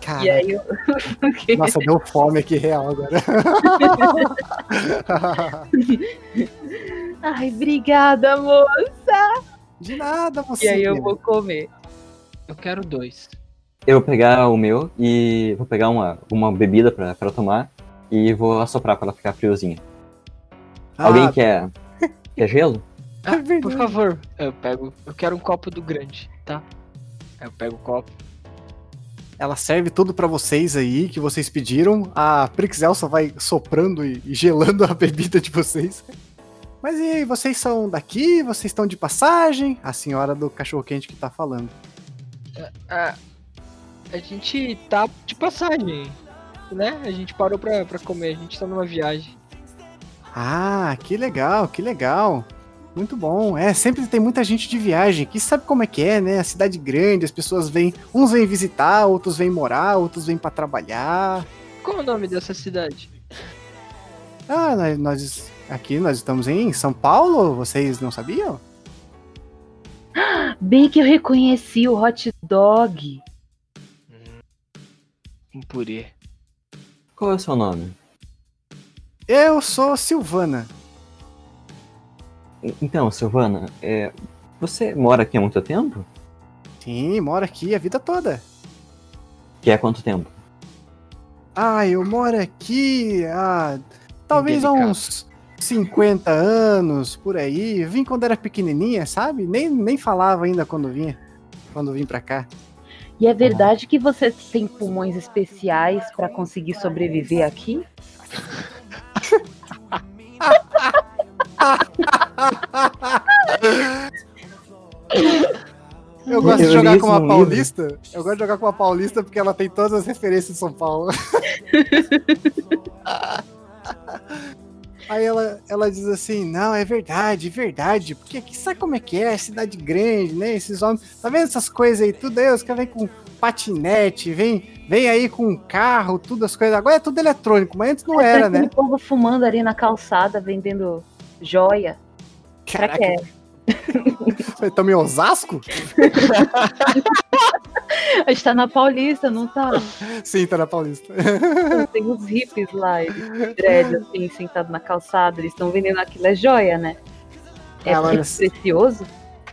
Speaker 3: Cara,
Speaker 7: E aí eu.
Speaker 3: nossa, deu fome aqui real agora.
Speaker 7: Ai, obrigada, amor.
Speaker 3: De nada, você.
Speaker 7: E aí eu vou comer.
Speaker 4: Eu quero dois.
Speaker 5: Eu vou pegar o meu e vou pegar uma, uma bebida pra, pra tomar e vou assoprar pra ela ficar friozinha.
Speaker 3: Ah,
Speaker 5: Alguém quer, quer gelo?
Speaker 4: Ah,
Speaker 3: É
Speaker 4: por favor, eu pego. Eu quero um copo do grande, tá? Eu pego o copo.
Speaker 3: Ela serve tudo pra vocês aí que vocês pediram. A Prixel só vai soprando e gelando a bebida de vocês. Mas e aí, vocês são daqui? Vocês estão de passagem? A senhora do cachorro quente que tá falando.
Speaker 4: Ah, a gente tá de passagem, né? A gente parou pra, pra comer, a gente tá numa viagem.
Speaker 3: Ah, que legal, que legal. Muito bom. É, sempre tem muita gente de viagem que sabe como é que é, né? A cidade grande, as pessoas vêm, uns vêm visitar, outros vêm morar, outros vêm pra trabalhar.
Speaker 4: Qual é o nome dessa cidade?
Speaker 3: Ah, nós, nós aqui nós estamos em São Paulo, vocês não sabiam?
Speaker 7: Bem que eu reconheci o hot dog.
Speaker 4: Um purê.
Speaker 5: Qual é o seu nome?
Speaker 3: Eu sou Silvana.
Speaker 5: Então, Silvana, é, você mora aqui há muito tempo?
Speaker 3: Sim, moro aqui a vida toda.
Speaker 5: Que é quanto tempo?
Speaker 3: Ah, eu moro aqui há talvez há uns 50 anos, por aí. Vim quando era pequenininha, sabe? Nem, nem falava ainda quando vinha. Quando vim pra cá.
Speaker 7: E é verdade que você tem pulmões especiais pra conseguir sobreviver aqui?
Speaker 3: Eu gosto de jogar com uma paulista. Eu gosto de jogar com uma paulista porque ela tem todas as referências de São Paulo. Aí ela, ela diz assim: Não, é verdade, verdade. Porque aqui sabe como é que é? Cidade grande, né? Esses homens. Tá vendo essas coisas aí? Tudo aí, os caras vêm com patinete, vem, vem aí com carro, tudo as coisas. Agora é tudo eletrônico, mas antes não era,
Speaker 7: Aquele
Speaker 3: né?
Speaker 7: povo fumando ali na calçada, vendendo joia. Será que é?
Speaker 3: Estamos em Osasco?
Speaker 7: A gente tá na Paulista, não tá?
Speaker 3: Sim, tá na Paulista.
Speaker 7: Tem uns hippies lá, eles dread, assim, sentados na calçada. Eles estão vendendo aquilo, é joia, né? É
Speaker 3: Ela-
Speaker 7: precioso.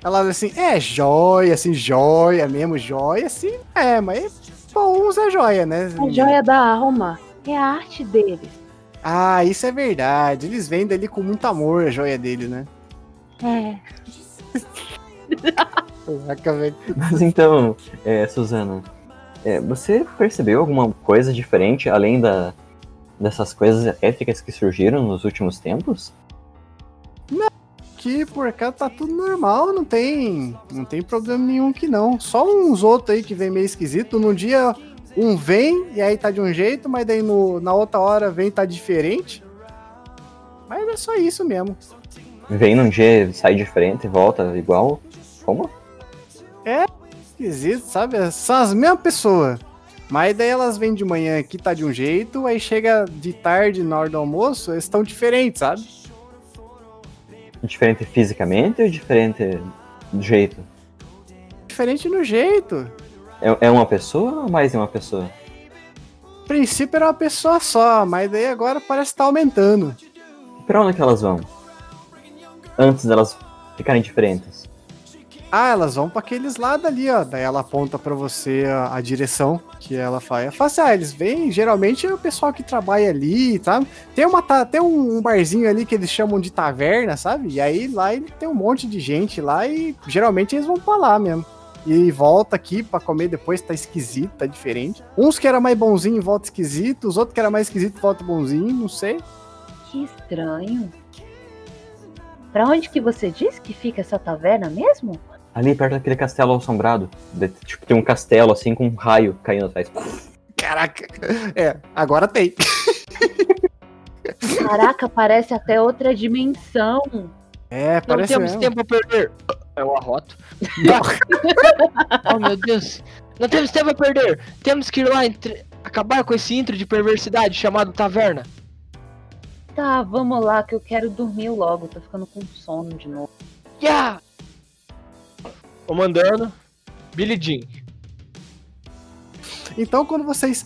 Speaker 3: Ela assim, é joia, assim, joia mesmo, joia, assim, é, mas bom usa joia, né?
Speaker 7: A joia da alma. É a arte deles.
Speaker 3: Ah, isso é verdade. Eles vendem ali com muito amor a joia dele, né?
Speaker 7: É.
Speaker 3: Caraca, velho.
Speaker 5: Mas então, é, Suzana, é, você percebeu alguma coisa diferente além da, dessas coisas éticas que surgiram nos últimos tempos?
Speaker 3: Aqui por cá tá tudo normal, não tem, não tem problema nenhum que não. Só uns outros aí que vem meio esquisito. Num dia um vem e aí tá de um jeito, mas daí no, na outra hora vem e tá diferente. Mas é só isso mesmo.
Speaker 5: Vem num dia, sai diferente volta igual? Como?
Speaker 3: Esquisito, sabe? São as mesmas pessoas. Mas daí elas vêm de manhã aqui, tá de um jeito, aí chega de tarde, na hora do almoço, eles estão diferentes, sabe?
Speaker 5: Diferente fisicamente ou diferente do jeito?
Speaker 3: Diferente no jeito.
Speaker 5: É, é uma pessoa ou mais de uma pessoa?
Speaker 3: A princípio era uma pessoa só, mas daí agora parece que tá aumentando.
Speaker 5: Pra onde que elas vão? Antes delas ficarem diferentes.
Speaker 3: Ah, elas vão pra aqueles lados ali, ó. Daí ela aponta pra você a, a direção que ela faz. Ela fala ah, eles vêm, geralmente é o pessoal que trabalha ali, sabe? Tem, uma, ta- tem um, um barzinho ali que eles chamam de taverna, sabe? E aí lá ele tem um monte de gente lá e geralmente eles vão pra lá mesmo. E volta aqui pra comer depois, tá esquisito, tá diferente. Uns que era mais bonzinho volta esquisito, os outros que era mais esquisito volta bonzinho, não sei.
Speaker 7: Que estranho. Pra onde que você disse que fica essa taverna mesmo?
Speaker 5: Ali perto daquele castelo assombrado. De- tipo, tem um castelo assim com um raio caindo atrás.
Speaker 3: Caraca. É, agora tem.
Speaker 7: Caraca, parece até outra dimensão.
Speaker 3: É,
Speaker 4: Não
Speaker 3: parece
Speaker 4: temos
Speaker 3: mesmo.
Speaker 4: tempo a perder. É o arroto. oh, meu Deus. Não temos tempo a perder. Temos que ir lá entre- acabar com esse intro de perversidade chamado taverna.
Speaker 7: Tá, vamos lá que eu quero dormir logo. Tô ficando com sono de novo.
Speaker 4: Yeah! Comandando. Billy Jean.
Speaker 3: Então, quando vocês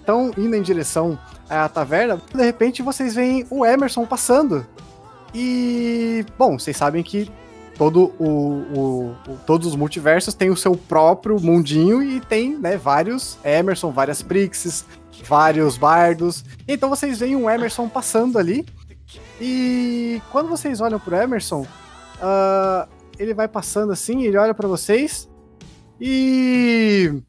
Speaker 3: estão indo em direção à taverna, de repente vocês veem o Emerson passando. E, bom, vocês sabem que todo o, o- o- todos os multiversos têm o seu próprio mundinho e tem né, vários Emerson, várias Prixes, vários bardos. Então vocês veem um Emerson passando ali. E quando vocês olham pro Emerson, ah, ele vai passando assim, ele olha para vocês e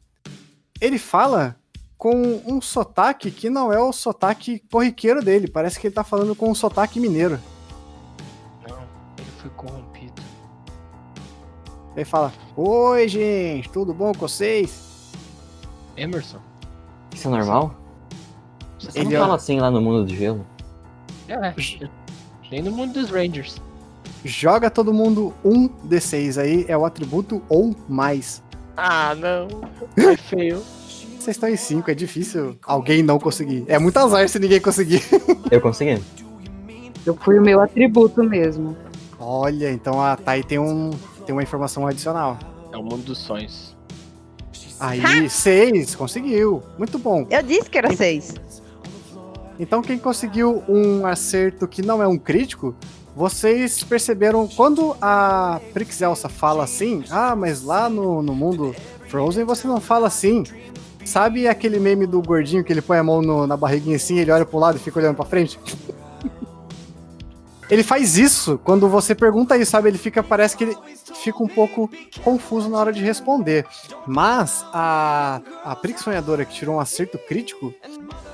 Speaker 3: ele fala com um sotaque que não é o sotaque corriqueiro dele. Parece que ele tá falando com um sotaque mineiro.
Speaker 4: Não, ele foi corrompido.
Speaker 3: Ele fala: Oi, gente, tudo bom com vocês?
Speaker 4: Emerson?
Speaker 5: Isso é normal? Você
Speaker 3: Ele
Speaker 5: não fala assim lá no mundo do gelo?
Speaker 4: É. Nem no mundo dos Rangers.
Speaker 3: Joga todo mundo um D6 aí, é o atributo ou mais.
Speaker 4: Ah, não. É feio.
Speaker 3: Vocês estão em 5, é difícil alguém não conseguir. É muito azar se ninguém conseguir.
Speaker 5: Eu consegui.
Speaker 7: Eu fui o meu atributo mesmo.
Speaker 3: Olha, então a Thay tem, um, tem uma informação adicional.
Speaker 4: É o mundo dos sonhos.
Speaker 3: Aí, 6, conseguiu. Muito bom.
Speaker 8: Eu disse que era seis.
Speaker 3: Então, quem conseguiu um acerto que não é um crítico, vocês perceberam quando a Prix Elsa fala assim: Ah, mas lá no, no mundo Frozen você não fala assim. Sabe aquele meme do gordinho que ele põe a mão no- na barriguinha assim, ele olha pro lado e fica olhando pra frente? ele faz isso quando você pergunta isso, sabe? Ele fica, parece que ele fica um pouco confuso na hora de responder. Mas a, a Prix Sonhadora que tirou um acerto crítico,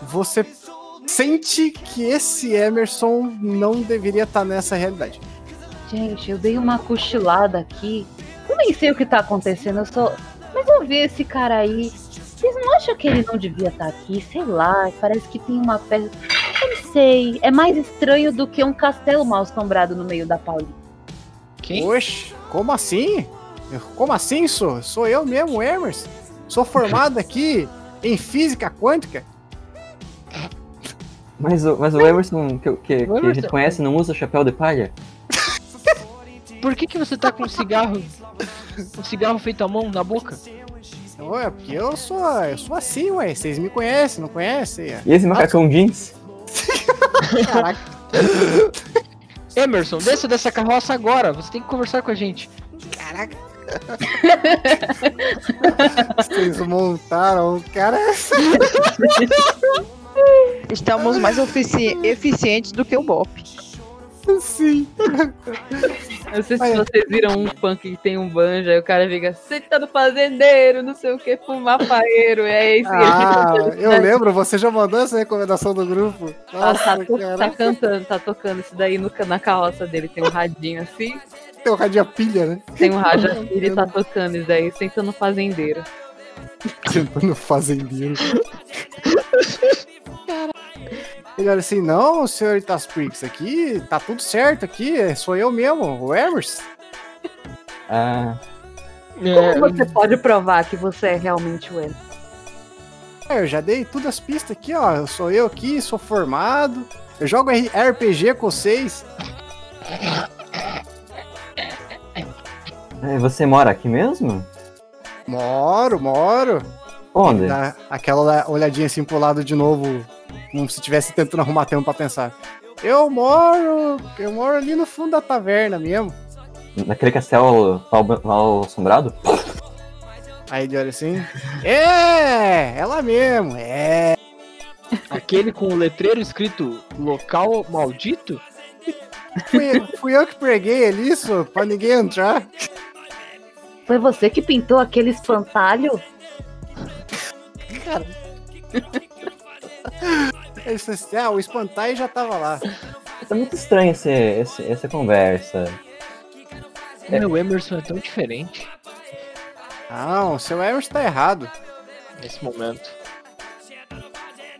Speaker 3: você sente que esse Emerson não deveria estar nessa realidade.
Speaker 7: Gente, eu dei uma cochilada aqui. Eu nem sei o que tá acontecendo, eu só. Mas eu vi esse cara aí. Vocês não acham que ele não devia estar aqui? Sei lá, parece que tem uma peça. Ele sei. É mais estranho do que um castelo mal assombrado no meio da Paulista.
Speaker 4: Quem?
Speaker 3: Oxe, como assim? Como assim, sou? Sou eu mesmo, Emerson. Sou formado aqui em física quântica.
Speaker 5: Mas, o- mas o Emerson que, que- que a
Speaker 4: Emerson-
Speaker 5: gente conhece não usa chapéu de palha?
Speaker 4: Por que, que você tá com um cigarro. Um cigarro feito à mão na boca?
Speaker 3: Ué, porque eu sou, eu sou assim, ué. Vocês me conhecem, não conhecem?
Speaker 5: E esse macacão jeans?
Speaker 3: Caraca,
Speaker 4: Emerson, desça dessa carroça agora. Você tem que conversar com a gente.
Speaker 3: caraca. Vocês montaram o cara.
Speaker 8: Estamos mais efici- eficientes do que o Bop.
Speaker 3: Sim.
Speaker 7: Eu não sei se
Speaker 3: Olha.
Speaker 7: vocês viram um funk que tem um banjo, aí o cara fica, você tá no fazendeiro, não sei o que, fumar paeiro. É isso que
Speaker 3: Ah,
Speaker 7: ele fica
Speaker 3: eu lembro, você já mandou essa recomendação do grupo.
Speaker 7: Ah, tá,
Speaker 3: Nossa,
Speaker 7: to- tá
Speaker 3: cara.
Speaker 7: cantando, tá tocando isso daí no, na carroça dele. Tem um radinho assim,
Speaker 3: Tem o radinho a pilha, né?
Speaker 7: tem um rádio assim, ele tá tocando isso daí, sentando no fazendeiro.
Speaker 3: Tentando fazendeiro. Ele olha assim, não, senhoritas Pricks, aqui tá tudo certo aqui, é- sou eu mesmo, o Emerson.
Speaker 5: Ah,
Speaker 4: É,
Speaker 7: Como você pode provar que você é realmente o Emerson?
Speaker 3: É, eu já dei todas as pistas aqui, ó, eu sou eu aqui, sou formado, eu jogo RPG com vocês.
Speaker 5: é, você mora aqui mesmo?
Speaker 3: Moro, moro.
Speaker 5: Onde?
Speaker 3: Dá aquela olhadinha assim pro lado de novo, como se estivesse tentando arrumar tempo pra pensar. Eu moro, eu moro ali no fundo da taverna mesmo.
Speaker 5: Naquele castelo mal, mal assombrado?
Speaker 3: Aí ele olha assim, é, ela mesmo, é.
Speaker 4: aquele com o letreiro escrito local maldito?
Speaker 3: Fui, fui eu que preguei ali isso, pra ninguém entrar.
Speaker 7: Foi você que pintou aquele espantalho?
Speaker 3: Ele disse assim, ah, o espantalho já tava lá.
Speaker 5: Tá muito estranho esse, esse- essa conversa.
Speaker 4: O meu Emerson é tão diferente
Speaker 3: Não, o seu Emerson tá errado.
Speaker 4: nesse momento.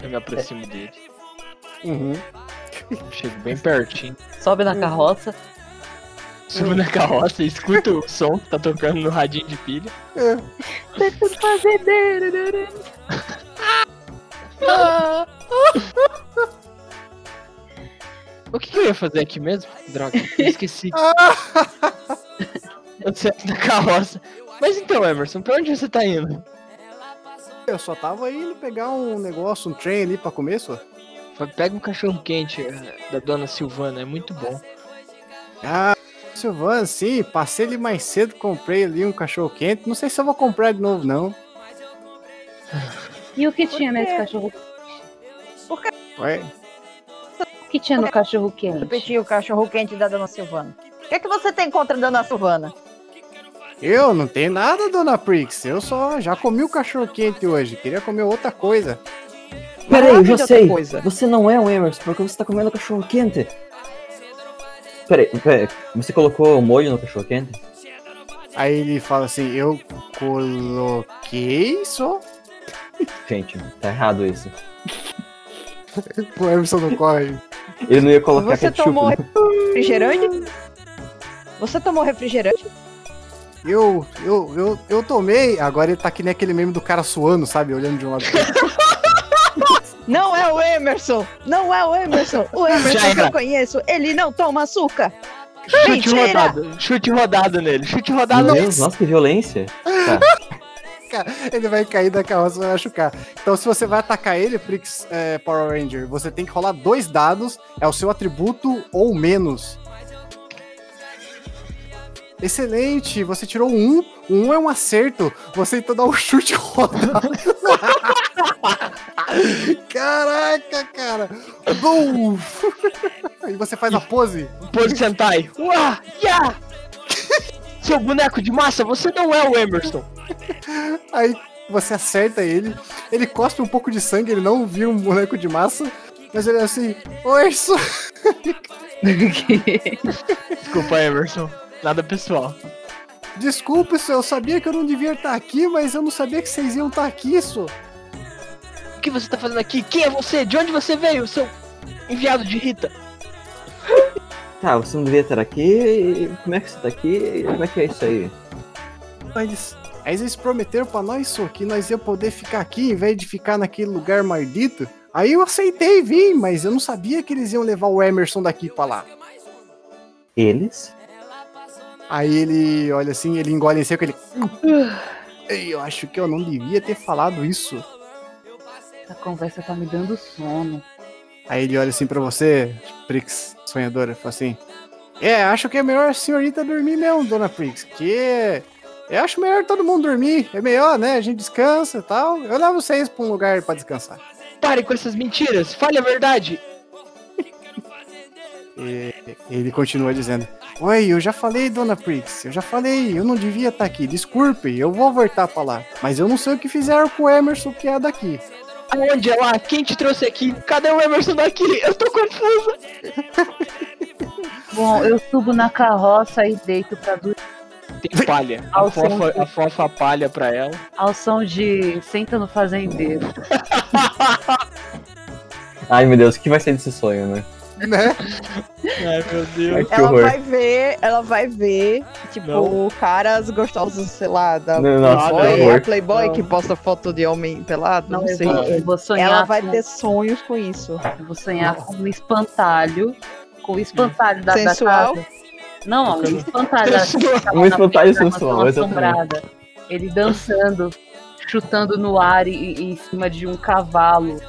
Speaker 4: Eu me aproximo dele.
Speaker 3: Uhum.
Speaker 4: Chego bem pertinho.
Speaker 7: Sobe na carroça.
Speaker 4: Subo na carroça e escuto o som que tá tocando no radinho de pilha.
Speaker 7: Tá no fazendeiro, né?
Speaker 4: O que, que eu ia fazer aqui mesmo? Droga, esqueci. eu sento na carroça. Mas então, Emerson, pra onde você tá indo?
Speaker 3: Eu só tava indo pegar um negócio, um trem ali pra comer, só.
Speaker 4: Pega um cachorro quente da dona Silvana, é muito bom.
Speaker 3: Ah, Silvana, sim, passei ali mais cedo, comprei ali um cachorro quente. Não sei se eu vou comprar de novo, não.
Speaker 7: E o que tinha nesse cachorro?
Speaker 3: Ué,
Speaker 7: O que tinha no cachorro quente?
Speaker 8: Repetir o cachorro quente da Dona Silvana. O que, é que você tem contra a Dona Silvana?
Speaker 3: eu não tenho nada, dona Prix. Eu só já comi o cachorro quente hoje. Queria comer outra coisa.
Speaker 5: Peraí, eu sei.
Speaker 8: coisa.
Speaker 5: Você não é o Emerson, porque você tá comendo cachorro quente. Peraí, peraí, você colocou molho no cachorro quente?
Speaker 3: Aí ele fala assim: Eu coloquei só.
Speaker 5: Gente, tá errado isso.
Speaker 3: O Emerson não corre.
Speaker 5: Ele não ia colocar
Speaker 8: Você
Speaker 5: ketchup.
Speaker 8: tomou
Speaker 5: no-
Speaker 8: refrigerante? Você tomou refrigerante?
Speaker 3: Eu, eu, eu, eu tomei. Agora ele tá que nem aquele meme do cara suando, sabe? Olhando de um lado pro outro.
Speaker 8: Não é o Emerson! Não é o Emerson! O Emerson que eu conheço, ele não toma açúcar!
Speaker 4: Chute
Speaker 8: Mentira!
Speaker 4: rodada, chute rodada nele, chute rodada
Speaker 5: Meu
Speaker 4: nele.
Speaker 5: Deus, nossa, que violência. Tá.
Speaker 3: Ele vai cair da carroça e vai machucar. Então, se você vai atacar ele, Prix é, Power Ranger, você tem que rolar dois dados, é o seu atributo ou menos. Excelente, você tirou um, um é um acerto, você então dá um chute rodado. Caraca, cara! Bum! Aí você faz a pose.
Speaker 4: Pose Sentai. Uá, ya! Seu boneco de massa, você não é o Emerson.
Speaker 3: Aí você acerta ele, ele cospe um pouco de sangue, ele não viu um boneco de massa, mas ele é assim, oi, isso.
Speaker 4: Desculpa, Emerson. Nada pessoal.
Speaker 3: Desculpa, isso, eu sabia que eu não devia estar aqui, mas eu não sabia que vocês iam estar aqui, isso.
Speaker 4: O que você tá fazendo aqui? Quem é você? De onde você veio, seu Enviado de Rita.
Speaker 5: Tá, você não devia estar aqui. Como é que você tá aqui? Como é que é isso aí?
Speaker 3: Eles, aí eles prometeram pra nós só que nós ia poder ficar aqui em vez de ficar naquele lugar maldito. Aí eu aceitei vir, mas eu não sabia que eles iam levar o Emerson daqui pra lá.
Speaker 5: Eles?
Speaker 3: Aí ele olha assim, ele engole em seco, ele. Ei, eu acho que eu não devia ter falado isso.
Speaker 7: Essa conversa tá me dando sono.
Speaker 3: Aí ele olha assim pra você, Prix, sonhadora, fala assim: É, acho que é melhor a senhorita dormir mesmo, dona Prix, que eu acho melhor todo mundo dormir. É melhor, né? A gente descansa e tal. Eu levo vocês pra um lugar pra descansar.
Speaker 4: Pare com essas mentiras. Fale a verdade.
Speaker 3: E ele continua dizendo: Oi, eu já falei, dona Prix, eu já falei, eu não devia estar aqui, desculpe, eu vou voltar pra lá. Mas eu não sei o que fizeram com o Emerson que é daqui.
Speaker 4: Aonde é lá? Quem te trouxe aqui? Cadê o Emerson daqui? Eu tô confusa.
Speaker 7: Bom, eu subo na carroça e deito pra dormir
Speaker 4: Tem palha. A
Speaker 7: Ao
Speaker 4: fofa,
Speaker 7: de-
Speaker 4: a fofa palha pra ela.
Speaker 7: ao som de Senta no Fazendeiro.
Speaker 5: Ai meu Deus, o que vai ser desse sonho, né?
Speaker 3: Né?
Speaker 4: Ai, meu Deus.
Speaker 8: Ela
Speaker 5: horror.
Speaker 8: vai ver, ela vai ver, tipo,
Speaker 4: Não.
Speaker 8: caras gostosos, sei lá, da
Speaker 5: Não, nossa,
Speaker 8: Playboy, a Playboy
Speaker 4: Não.
Speaker 8: que posta foto de homem pelado, não,
Speaker 7: eu
Speaker 8: sei.
Speaker 7: vou, eu vou sonhar.
Speaker 8: Ela vai
Speaker 7: com,
Speaker 8: ter sonhos com isso.
Speaker 7: eu vou sonhar com um espantalho. Com o espantalho da, da
Speaker 8: Sensual?
Speaker 7: casa. Não, o espantalho da
Speaker 5: Um espantalho sensual,
Speaker 7: assombrada. Ele dançando, chutando no ar e, e em cima de um cavalo.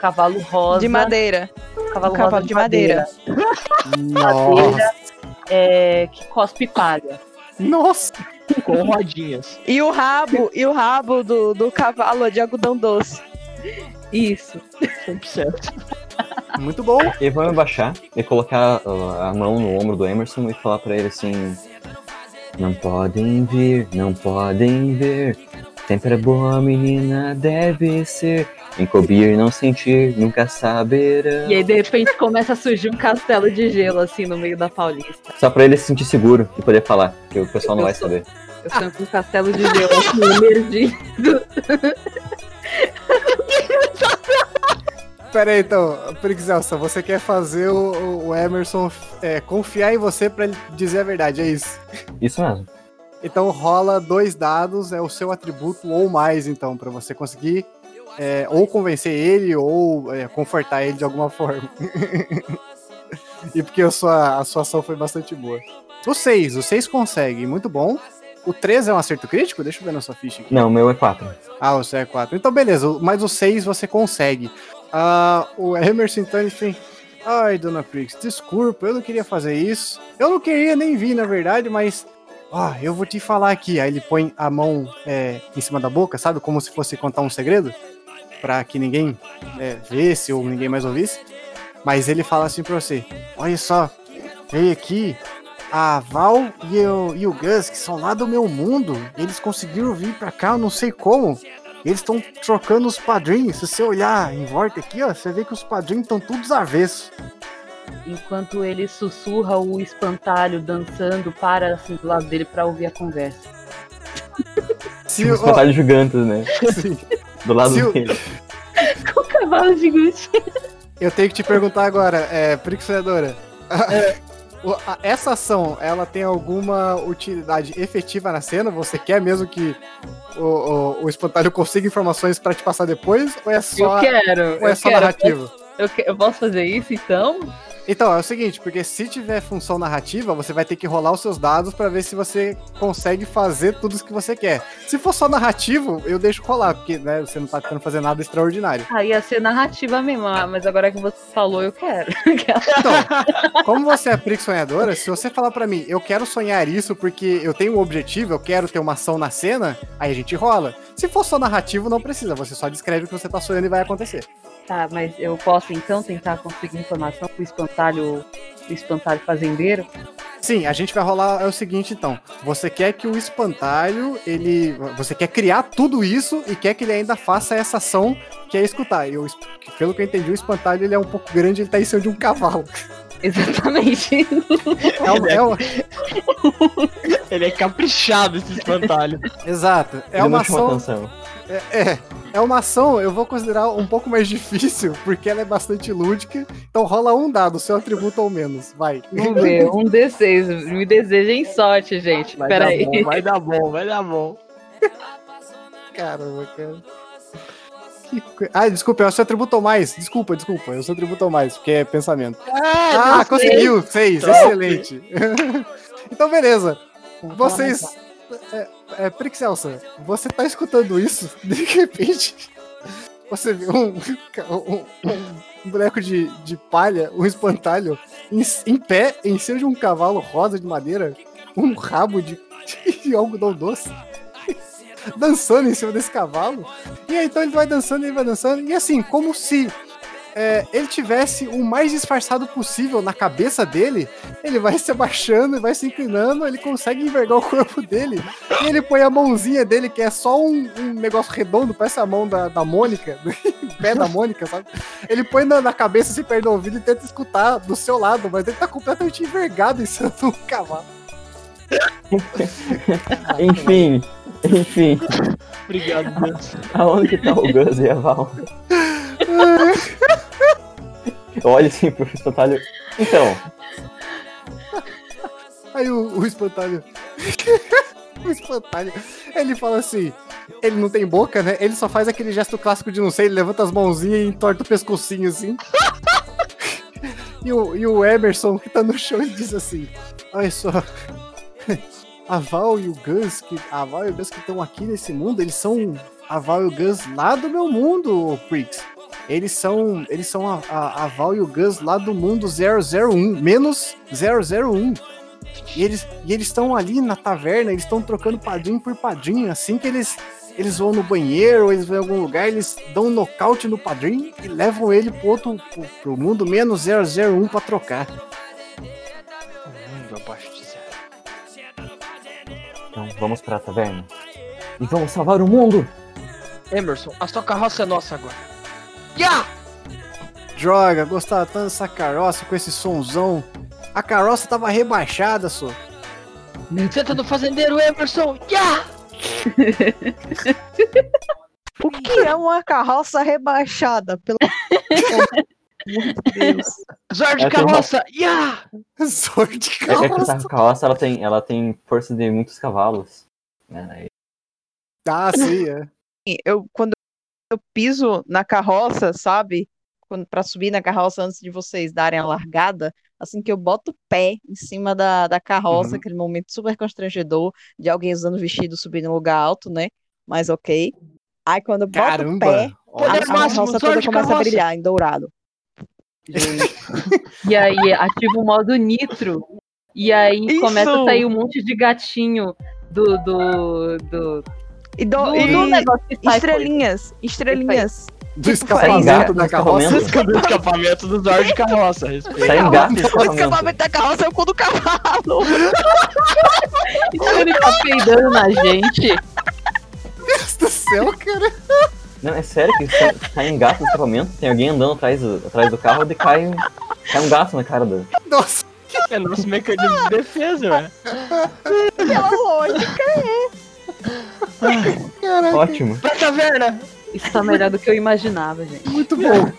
Speaker 7: Cavalo rosa.
Speaker 8: De madeira.
Speaker 7: Cavalo,
Speaker 8: um cavalo
Speaker 7: rosa
Speaker 8: de madeira.
Speaker 3: Nossa.
Speaker 7: é, que cospe palha.
Speaker 3: Nossa.
Speaker 4: Com rodinhas.
Speaker 8: E o rabo, e o rabo do, do cavalo é de algodão doce.
Speaker 7: Isso.
Speaker 4: 100%.
Speaker 3: Muito bom.
Speaker 5: E vamos abaixar e colocar a mão no ombro do Emerson e falar pra ele assim: Não podem vir, não podem ver. Sempre é boa menina deve ser. Encobrir, não sentir, nunca saberão.
Speaker 7: E aí, de repente, começa a surgir um castelo de gelo, assim, no meio da Paulista.
Speaker 5: Só pra ele se sentir seguro e poder falar, que o pessoal não
Speaker 7: Eu
Speaker 5: vai
Speaker 7: sou-
Speaker 5: saber.
Speaker 7: Eu sonho com um castelo de gelo, assim, emergindo.
Speaker 3: Pera aí, então, Prixelsa, você quer fazer o, o Emerson é, confiar em você pra ele dizer a verdade, é isso?
Speaker 5: Isso mesmo.
Speaker 3: Então rola dois dados, é o seu atributo ou mais, então, pra você conseguir é, ou convencer ele ou é, confortar ele de alguma forma. e porque a sua, a sua ação foi bastante boa. O 6, o 6 consegue, muito bom. O 3 é um acerto crítico? Deixa eu ver na sua ficha aqui.
Speaker 5: Não, o meu é 4.
Speaker 3: Ah, o seu é 4. Então, beleza, mas o 6 você consegue. Ah, o Emerson, fez. Ai, dona Prix, desculpa, eu não queria fazer isso. Eu não queria nem vir, na verdade, mas. Ó, eu vou te falar aqui. Aí ele põe a mão é, em cima da boca, sabe? Como se fosse contar um segredo. Pra que ninguém é, visse ou ninguém mais ouvisse. Mas ele fala assim pra você: Olha só, veio aqui a Val e, o- e o Gus, que são lá do meu mundo. Eles conseguiram vir pra cá, eu não sei como. Eles estão trocando os padrinhos. Se você olhar em volta aqui, ó, você vê que os padrinhos estão todos avessos.
Speaker 7: Enquanto ele sussurra o espantalho dançando para assim do lado dele pra ouvir a conversa.
Speaker 3: Se,
Speaker 5: Tipo, os
Speaker 3: ó,
Speaker 5: batalhos gigantes, né?
Speaker 3: sim.
Speaker 5: Do lado
Speaker 3: Se o-
Speaker 5: dele.
Speaker 7: Com o cavalo gigante.
Speaker 3: eu tenho que te perguntar agora, é, Prixedora. O- a- Essa ação, ela tem alguma utilidade efetiva na cena? Você quer mesmo que o, o, o espantalho consiga informações pra te passar depois? Ou é só,
Speaker 7: eu quero.
Speaker 3: ou é
Speaker 7: eu,
Speaker 3: só
Speaker 7: quero
Speaker 3: narrativo?
Speaker 7: Eu, eu posso fazer isso então?
Speaker 3: Então, é o seguinte, porque se tiver função narrativa, você vai ter que rolar os seus dados pra ver se você consegue fazer tudo o que você quer. Se for só narrativo, eu deixo rolar, porque né, você não tá tentando fazer nada extraordinário.
Speaker 7: Ah, ia ser narrativa mesmo, ah, mas agora que você falou, eu quero.
Speaker 3: Então, como você é Prix sonhadora, se você falar pra mim, eu quero sonhar isso porque eu tenho um objetivo, eu quero ter uma ação na cena, aí a gente rola. Se for só narrativo, não precisa, você só descreve o que você tá sonhando e vai acontecer.
Speaker 7: Tá, mas eu posso então tentar conseguir informação com o espantalho, o espantalho fazendeiro?
Speaker 3: Sim, a gente vai rolar é o seguinte então. Você quer que o espantalho, ele. Você quer criar tudo isso e quer que ele ainda faça essa ação que é escutar. Eu, pelo que eu entendi, o espantalho ele é um pouco grande, ele tá em cima de um cavalo.
Speaker 7: Exatamente.
Speaker 3: É um- é um-
Speaker 4: Ele é caprichado esse espantalho.
Speaker 3: exato. É
Speaker 5: Ele
Speaker 3: uma
Speaker 5: não chama
Speaker 3: ação.
Speaker 5: atenção.
Speaker 3: É, é uma ação, eu vou considerar um pouco mais difícil, porque ela é bastante lúdica. Então rola um dado, seu atributo ao menos. Vai.
Speaker 7: Vamos ver, um D6. Me desejem sorte, gente.
Speaker 4: Vai
Speaker 7: Pera
Speaker 4: dar
Speaker 7: aí.
Speaker 4: bom, vai dar bom, vai dar bom.
Speaker 3: Caramba, cara. Que Ah, desculpa, é o seu atributo mais. Desculpa, desculpa, é o seu atributo mais, porque é pensamento. Ah, conseguiu! Seis,
Speaker 4: Top.
Speaker 3: excelente. então, beleza. Vocês. É, é, Prixelsa, você tá escutando isso? De repente, você vê um, um, um boneco de, de palha, um espantalho, em, em pé, em cima de um cavalo rosa de madeira, um rabo de, de algodão doce, dançando em cima desse cavalo. E aí, então ele vai dançando, ele vai dançando, e assim, como se é, ele tivesse o mais disfarçado possível na cabeça dele, ele vai se abaixando e vai se inclinando, ele consegue envergar o corpo dele, e ele põe a mãozinha dele, que é só um, um negócio redondo, parece a mão da, da Mônica, o pé da Mônica, sabe? Ele põe na, na cabeça, se perde o ouvido e tenta escutar do seu lado, mas ele tá completamente envergado em cima do cavalo.
Speaker 5: Enfim, enfim.
Speaker 4: Obrigado, Deus.
Speaker 5: Aonde que tá o Gus e a Val? Eu olho assim pro espantalho. Então,
Speaker 3: Aí o, o espantalho. o espantalho. Ele fala assim. Ele não tem boca, né? Ele só faz aquele gesto clássico de não sei, ele levanta as mãozinhas e entorta o pescocinho assim. e, o, e o Emerson, que tá no chão, ele diz assim: Olha só. A Val e o Gus, que, a Val e o Gus que estão aqui nesse mundo, eles são a Val e o Gus lá do meu mundo, Prix. Eles são, eles são a, a, a Val e o Gus lá do mundo 001, menos 001. E eles e eles estão ali na taverna, eles estão trocando padrinho por padrinho. Assim que eles eles vão no banheiro, eles vão em algum lugar, eles dão um nocaute no padrinho e levam ele pro outro pro, pro mundo menos 001 pra trocar.
Speaker 5: Então vamos pra taverna. E vamos salvar o mundo!
Speaker 4: Emerson, a sua carroça é nossa agora. Ya!
Speaker 3: Droga, gostava tanto dessa carroça com esse sonzão. A carroça tava rebaixada, só.
Speaker 4: Senta no fazendeiro, Emerson. Ya!
Speaker 8: O que é uma carroça rebaixada? Pelo amor de Deus.
Speaker 4: Zord
Speaker 5: uma-
Speaker 4: carroça. Ya!
Speaker 3: Sorte de
Speaker 5: É que
Speaker 3: carroça.
Speaker 5: essa carroça ela tem, ela tem força de muitos cavalos. né?
Speaker 3: Ah, sim, é.
Speaker 8: Eu, quando eu piso na carroça, sabe? Quando, pra subir na carroça antes de vocês darem a largada, assim que eu boto o pé em cima da, da carroça,
Speaker 3: Uhum.
Speaker 8: aquele momento super constrangedor de alguém usando vestido subir num lugar alto, né? Mas ok. Aí quando eu boto
Speaker 3: Caramba.
Speaker 8: o pé, a,
Speaker 4: Poder
Speaker 8: a
Speaker 4: máximo,
Speaker 8: carroça toda começa a
Speaker 4: carroça.
Speaker 8: brilhar em dourado.
Speaker 7: E aí ativa o modo nitro. E aí
Speaker 8: Isso!
Speaker 7: começa a sair um monte de gatinho do. do. do.
Speaker 8: E, do,
Speaker 7: do,
Speaker 8: e
Speaker 7: do negócio que sai
Speaker 8: estrelinhas, estrelinhas.
Speaker 3: Do
Speaker 5: Sai
Speaker 3: escapamento da carroça.
Speaker 4: Do escapamento do Zord carroça. Respeita.
Speaker 5: Sai gato
Speaker 8: O
Speaker 5: escapamento.
Speaker 8: escapamento da carroça é o cu do cavalo.
Speaker 7: Então ele tá peidando na gente.
Speaker 3: Deus do céu, cara.
Speaker 5: Não, é sério que sai, sai um gato no escapamento, tem alguém andando atrás do, atrás do carro e cai, um- cai um gato na cara do.
Speaker 3: Nossa,
Speaker 4: É nosso mecanismo de defesa, ué.
Speaker 8: Pela lógica.
Speaker 3: caraca.
Speaker 5: Ótimo.
Speaker 4: Pra taverna.
Speaker 7: Isso tá melhor do que eu imaginava, gente.
Speaker 3: Muito bom.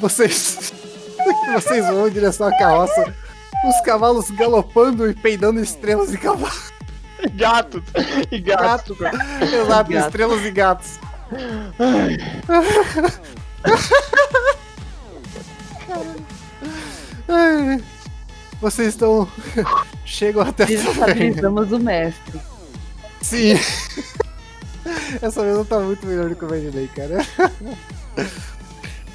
Speaker 3: Vocês. Vocês vão em direção à carroça. Os cavalos galopando e peidando estrelas e cavalos.
Speaker 4: Gato. E gato.
Speaker 3: Exato,
Speaker 7: Gato.
Speaker 3: estrelas e gatos. Ai, Vocês estão. Chegam até.
Speaker 7: Desestabilizamos o mestre.
Speaker 3: Sim. Essa mesa tá muito melhor do que eu imaginei, cara.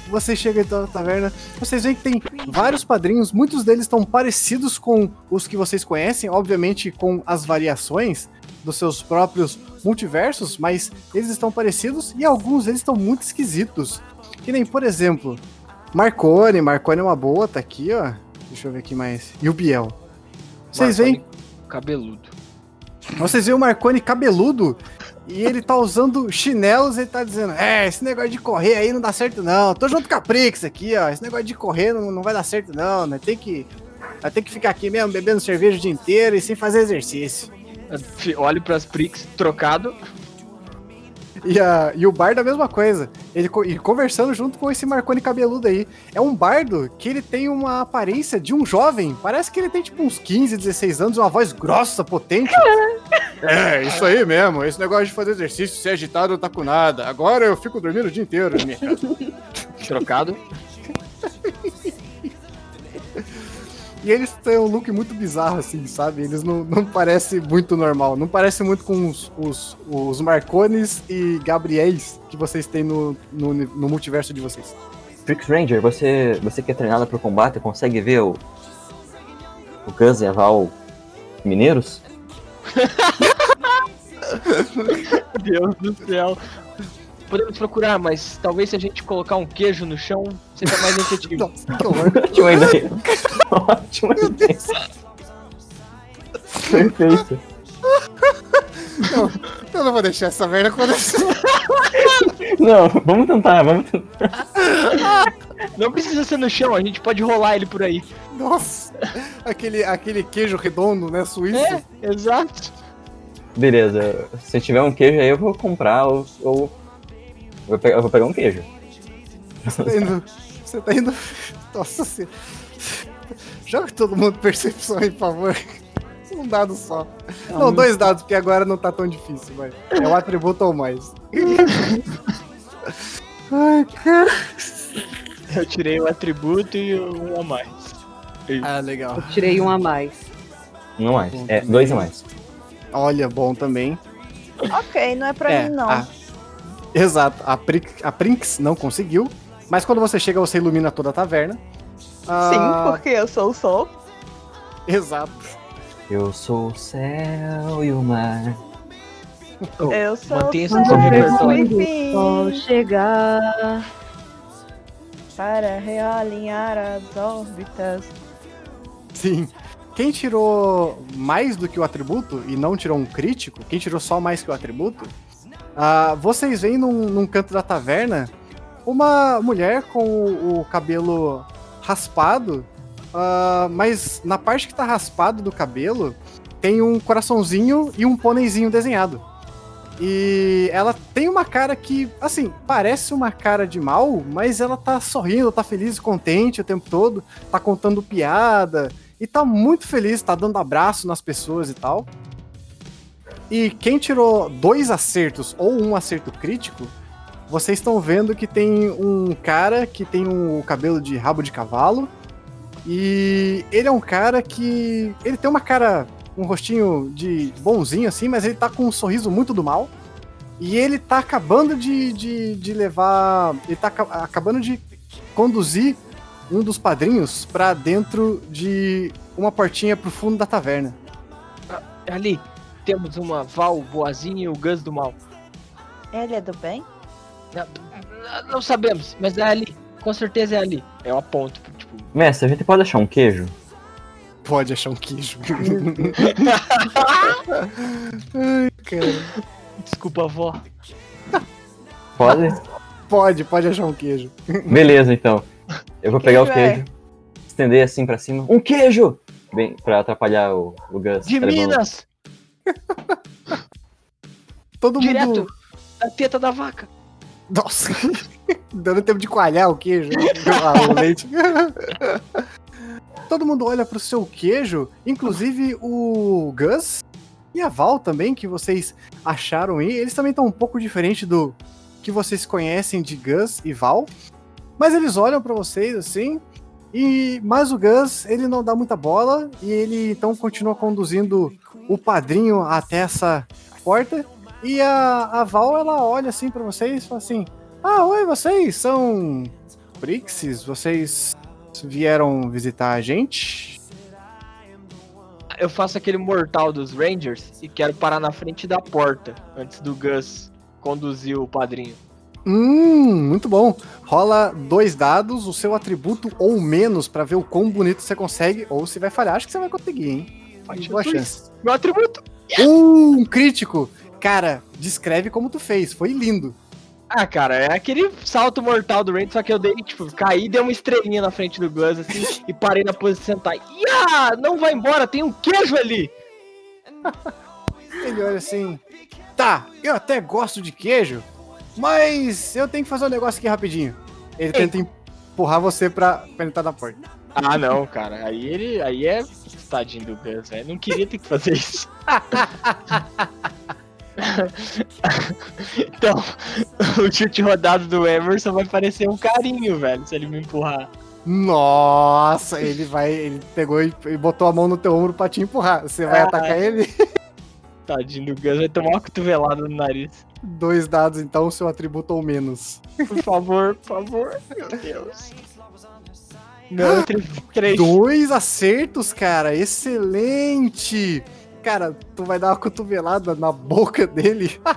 Speaker 3: Vocês chegam então na taverna, vocês veem que tem vários padrinhos, muitos deles estão parecidos com os que vocês conhecem, obviamente com as variações dos seus próprios multiversos, mas eles estão parecidos e alguns deles estão muito esquisitos. Que nem, por exemplo, Marcone, Marcone é uma boa, tá aqui, ó. Deixa eu ver aqui mais. E o Biel. Vocês veem
Speaker 4: Cabeludo.
Speaker 3: vocês veem o Marconi cabeludo e ele tá usando chinelos e ele tá dizendo: É, esse negócio de correr aí não dá certo, não. Tô junto com a Prix aqui, ó. Esse negócio de correr não, não vai dar certo, não. Né? Tem que. Ter que ficar aqui mesmo bebendo cerveja o dia inteiro e sem fazer exercício.
Speaker 4: Olhe pras Prix trocado.
Speaker 3: E, a, e o bardo é a mesma coisa. Ele co- e conversando junto com esse Marconi cabeludo aí. É um bardo que ele tem uma aparência de um jovem. Parece que ele tem tipo uns 15, 16 anos, uma voz grossa, potente. É, isso aí mesmo. Esse negócio de fazer exercício, ser agitado, não tá com nada. Agora eu fico dormindo o dia inteiro na minha casa.
Speaker 4: Trocado.
Speaker 3: E eles têm um look muito bizarro, assim, sabe? Eles não, não parecem muito normal. Não parece muito com os, os, os Marcones e Gabriéis que vocês têm no, no, no multiverso de vocês.
Speaker 5: Trix Ranger, você, você que é treinado pro combate, consegue ver o. O Gus e a Val mineiros?
Speaker 4: Deus do céu. Podemos procurar, mas talvez se a gente colocar um queijo no chão, seja mais efetivo.
Speaker 3: Nossa, que horror.
Speaker 5: Ótima ideia. Ótima ideia. Perfeito.
Speaker 3: Eu não vou deixar essa merda acontecer.
Speaker 5: Não, vamos tentar, vamos tentar.
Speaker 4: Não precisa ser no chão, a gente pode rolar ele por aí.
Speaker 3: Nossa, aquele, aquele queijo redondo, né, suíço.
Speaker 4: É, exato.
Speaker 5: Beleza, se tiver um queijo aí eu vou comprar ou. ou... Eu, vou pegar, eu vou pegar um queijo.
Speaker 3: Você tá indo. Você tá indo. Nossa senhora. Joga todo mundo percepção aí, por favor. Um dado só. Não, dois dados, porque agora não tá tão difícil, vai. É um atributo ou mais. Ai, cara.
Speaker 4: Eu tirei o atributo e um a mais.
Speaker 3: Ah, legal.
Speaker 7: Eu tirei um a mais.
Speaker 5: Um a mais. É, dois a mais.
Speaker 3: Olha, bom também.
Speaker 8: Ok, não é pra
Speaker 3: É,
Speaker 8: mim, não.
Speaker 3: a- Exato. A, Pri... a Prinx não conseguiu, mas quando você chega, você ilumina toda a taverna. Ah,
Speaker 8: Sim, porque eu sou o sol.
Speaker 3: Exato.
Speaker 5: Eu sou o céu e o mar.
Speaker 4: Oh,
Speaker 8: Eu sou
Speaker 4: mantenha
Speaker 8: o
Speaker 4: repertório.
Speaker 8: enfim,
Speaker 7: Sol chegar.
Speaker 8: para realinhar as órbitas.
Speaker 3: Sim. Quem tirou mais do que o atributo e não tirou um crítico, quem tirou só mais que o atributo, ah, vocês veem num, num canto da taverna uma mulher com o, o cabelo raspado, ah, mas na parte que tá raspado do cabelo tem um coraçãozinho e um pôneizinho desenhado. E ela tem uma cara que, assim, parece uma cara de mal, mas ela tá sorrindo, tá feliz e contente o tempo todo, tá contando piada, e tá muito feliz, tá dando abraço nas pessoas e tal. E quem tirou dois acertos ou um acerto crítico, vocês estão vendo que tem um cara que tem um cabelo de rabo de cavalo. E ele é um cara que. Ele tem uma cara. Um rostinho de bonzinho assim, mas ele tá com um sorriso muito do mal. E ele tá acabando de, de, de levar. Ele tá aca- acabando de conduzir um dos padrinhos pra dentro de uma portinha pro fundo da taverna.
Speaker 4: Ali, temos uma Val boazinha e o Gus do mal.
Speaker 8: Ele é do bem?
Speaker 4: Não, não sabemos, mas é ali. Com certeza é ali. Eu aponto, tipo.
Speaker 5: Mestre, a gente pode achar um queijo?
Speaker 3: Pode achar um queijo. Ai, cara.
Speaker 4: Desculpa, avó.
Speaker 5: Pode?
Speaker 3: Pode, pode achar um queijo.
Speaker 5: Beleza, então. Eu vou pegar o
Speaker 8: Queijo é?
Speaker 5: estender assim pra cima. Um queijo! Bem, pra atrapalhar o, o Gus.
Speaker 4: De
Speaker 5: tá
Speaker 4: Minas!
Speaker 3: Todo
Speaker 4: Direto
Speaker 3: mundo.
Speaker 4: da teta da vaca.
Speaker 3: Nossa, dando tempo de coalhar o queijo. Ah, o leite. Todo mundo olha pro seu queijo, inclusive o Gus e a Val também, que vocês acharam aí. Eles também estão um pouco diferente do que vocês conhecem de Gus e Val. Mas eles olham pra vocês assim. E mas o Gus, ele não dá muita bola e ele então continua conduzindo o padrinho até essa porta. E a, a Val, ela olha assim pra vocês e fala assim: Ah, oi, vocês são Prixes? Vocês vieram visitar a gente?
Speaker 4: Eu faço aquele mortal dos Rangers e quero parar na frente da porta antes do Gus conduzir o padrinho.
Speaker 3: Hum, muito bom. Rola dois dados, o seu atributo ou menos pra ver o quão bonito você consegue, ou se vai falhar, acho que você vai conseguir, hein?
Speaker 4: Ai,
Speaker 3: Boa chance.
Speaker 4: Meu atributo!
Speaker 3: Uh, um crítico! Cara, descreve como tu fez, foi lindo.
Speaker 4: Ah, cara, é aquele salto mortal do Ranger, só que eu dei, tipo, caí, dei uma estrelinha na frente do Gus, assim, e parei na posição sentar. Ia! Não vai embora, tem um queijo ali!
Speaker 3: Ele olha assim: Tá, eu até gosto de queijo, Mas eu tenho que fazer um negócio aqui rapidinho. Ele tenta empurrar você pra, pra entrar na porta.
Speaker 4: Ah, não, cara. Aí ele. Aí é. Tadinho do Gus, velho. Não queria ter que fazer isso. então, o chute rodado do Emerson vai parecer um carinho, velho, se ele me empurrar.
Speaker 3: Nossa, ele vai. Ele pegou e, e botou a mão no teu ombro pra te empurrar. Você vai
Speaker 4: Ah.
Speaker 3: atacar ele?
Speaker 4: Tadinho do Gus, vai tomar uma cotovelada no nariz.
Speaker 3: Dois dados, então, seu atributo ou menos.
Speaker 4: Por favor, por favor. Meu Deus. Tri- três.
Speaker 3: Dois acertos, cara. Excelente! Cara, tu vai dar uma cotovelada na boca dele.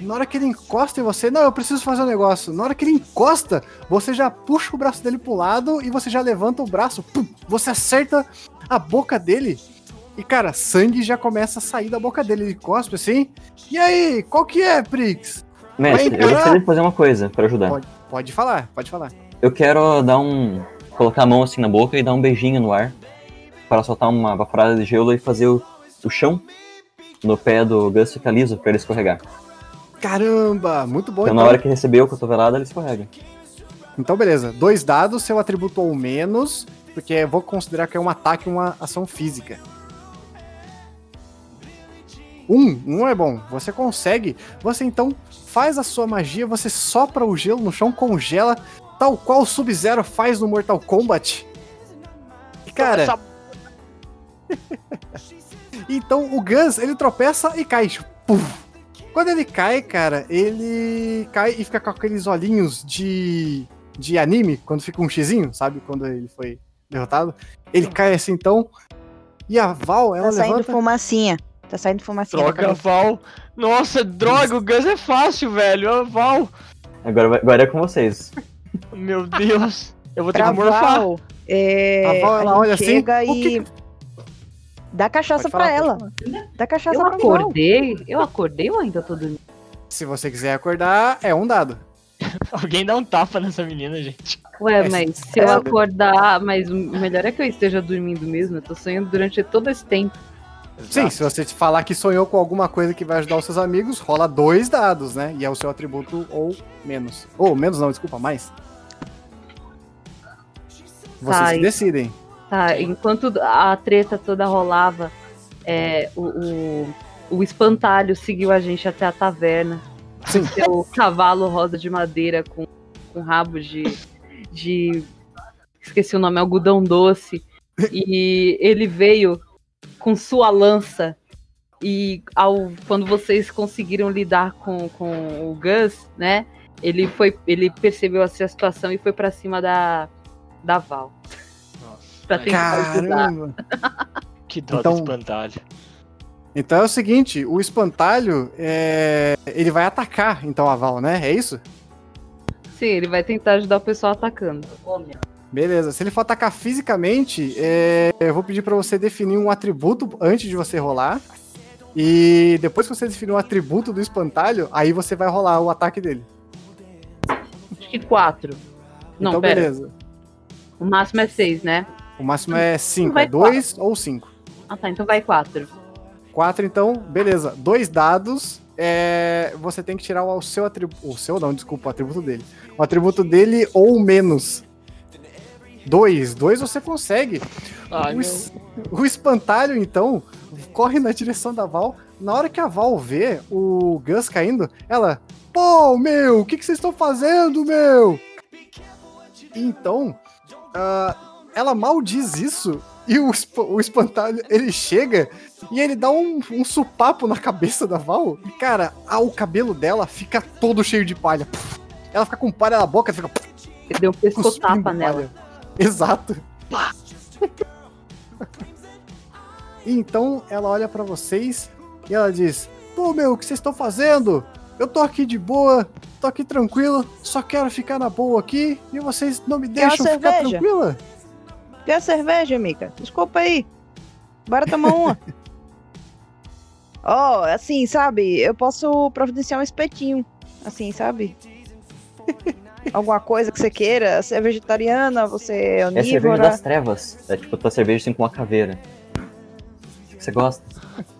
Speaker 3: Na hora que ele encosta em você, não, eu preciso fazer um negócio. Na hora que ele encosta, você já puxa o braço dele pro lado e você já levanta o braço. pum, você acerta a boca dele. E, cara, sangue já começa a sair da boca dele. Ele cospe assim. E aí, qual que é, Prix?
Speaker 5: Mestre, eu gostaria de fazer uma coisa pra ajudar.
Speaker 3: Pode, pode falar, pode falar.
Speaker 5: Eu quero dar um. colocar a mão assim na boca e dar um beijinho no ar. Para soltar uma vaporada de gelo e fazer o, o chão no pé do Gus ficar liso pra ele escorregar.
Speaker 3: Caramba, muito bom.
Speaker 5: Então, na hora que recebeu a cotovelada, ele escorrega.
Speaker 3: Então, beleza. Dois dados, seu atributo ou menos, porque eu vou considerar que é um ataque e uma ação física. Um, um é bom. Você consegue. Você então faz a sua magia, você sopra o gelo no chão, congela, tal qual o Sub-Zero faz no Mortal Kombat. E, cara,
Speaker 4: Essa-
Speaker 3: então o Gus, ele tropeça e cai. tipo, puf. Quando ele cai, cara, ele cai e fica com aqueles olhinhos de, de anime, quando fica um xizinho, sabe? Quando ele foi derrotado. Ele cai assim, então. E a Val, ela
Speaker 8: Tá saindo
Speaker 3: levanta.
Speaker 8: fumacinha. Tá saindo fumacinha. da
Speaker 4: Droga. Val. Nossa, droga, o Gus é fácil, velho. Ó, Val.
Speaker 5: Agora, agora é com vocês.
Speaker 4: Meu Deus. Eu vou ter
Speaker 8: Pra
Speaker 4: que morfar.
Speaker 8: Val, é,
Speaker 3: A Val, ela
Speaker 8: gente
Speaker 3: olha assim, o que
Speaker 8: e dá cachaça
Speaker 3: falar,
Speaker 8: pra ela. Dá cachaça
Speaker 7: Eu
Speaker 8: pra Val.
Speaker 7: acordei, eu acordei ou ainda tô dormindo?
Speaker 3: Se você quiser acordar, é um dado.
Speaker 4: Alguém dá um tapa nessa menina, gente.
Speaker 7: Ué,
Speaker 3: É,
Speaker 7: mas se eu acordar, mas o melhor é que eu esteja dormindo mesmo, eu tô sonhando durante todo esse tempo.
Speaker 3: Sim, se você falar que sonhou com alguma coisa que vai ajudar os seus amigos, rola dois dados, né? E é o seu atributo ou menos. Ou menos não, desculpa, mais. Vocês
Speaker 7: Tá,
Speaker 3: decidem.
Speaker 7: Tá, enquanto a treta toda rolava, é, o, o, o espantalho seguiu a gente até a taverna.
Speaker 3: Sim.
Speaker 7: Seu cavalo rosa de madeira com, com rabo de, de. Esqueci o nome, algodão doce. E ele veio com sua lança. E ao, quando vocês conseguiram lidar com, com o Gus, né? Ele foi. Ele percebeu essa situação e foi pra cima da, da Val.
Speaker 4: Nossa,
Speaker 7: Pra tentar ajudar.
Speaker 3: Caramba!
Speaker 4: que dó
Speaker 3: Então-
Speaker 4: do espantalho.
Speaker 3: Então é o seguinte, o espantalho, é, ele vai atacar, então, a Val, né? É isso?
Speaker 7: Sim, ele vai tentar ajudar o pessoal atacando.
Speaker 3: Beleza. Se ele for atacar fisicamente, é, eu vou pedir pra você definir um atributo antes de você rolar. E depois que você definir o atributo do espantalho, aí você vai rolar o ataque dele.
Speaker 7: Acho que quatro. Não,
Speaker 3: então,
Speaker 7: pera.
Speaker 3: beleza.
Speaker 7: O máximo é seis, né?
Speaker 3: O máximo é 5,
Speaker 7: Vai
Speaker 3: é 2 ou 5.
Speaker 7: Ah tá, então vai quatro.
Speaker 3: 4, então, beleza. Dois dados, é, você tem que tirar o seu atributo. O seu não, desculpa, o atributo dele. O atributo dele ou menos. Dois. Dois você consegue.
Speaker 4: Ai,
Speaker 3: o, es- o espantalho, então, corre na direção da Val. Na hora que a Val vê o Gus caindo, ela. Pô, meu, o que, que vocês estão fazendo, meu? Então, ah, ela mal diz isso. E o, esp- o espantalho, ele chega e ele dá um, um supapo na cabeça da Val. E, cara, ah, o cabelo dela fica todo cheio de palha. Ela fica com palha na boca, fica
Speaker 7: Ele deu um pescotapa nela.
Speaker 3: Exato. Então ela olha pra vocês e ela diz: Pô, meu, o que vocês estão fazendo? Eu tô aqui de boa, tô aqui tranquilo, só quero ficar na boa aqui e vocês não me
Speaker 8: Quer
Speaker 3: deixam ficar
Speaker 8: cerveja?
Speaker 3: tranquila?
Speaker 8: Quer cerveja, Mica? Desculpa aí. Bora tomar uma. Ó, assim, sabe? Eu posso providenciar um espetinho. Assim, sabe? Alguma coisa que você queira. Você é vegetariana, você é
Speaker 5: É a cerveja
Speaker 8: onívora.
Speaker 5: das trevas. É tipo tua cerveja assim com uma caveira. Você gosta?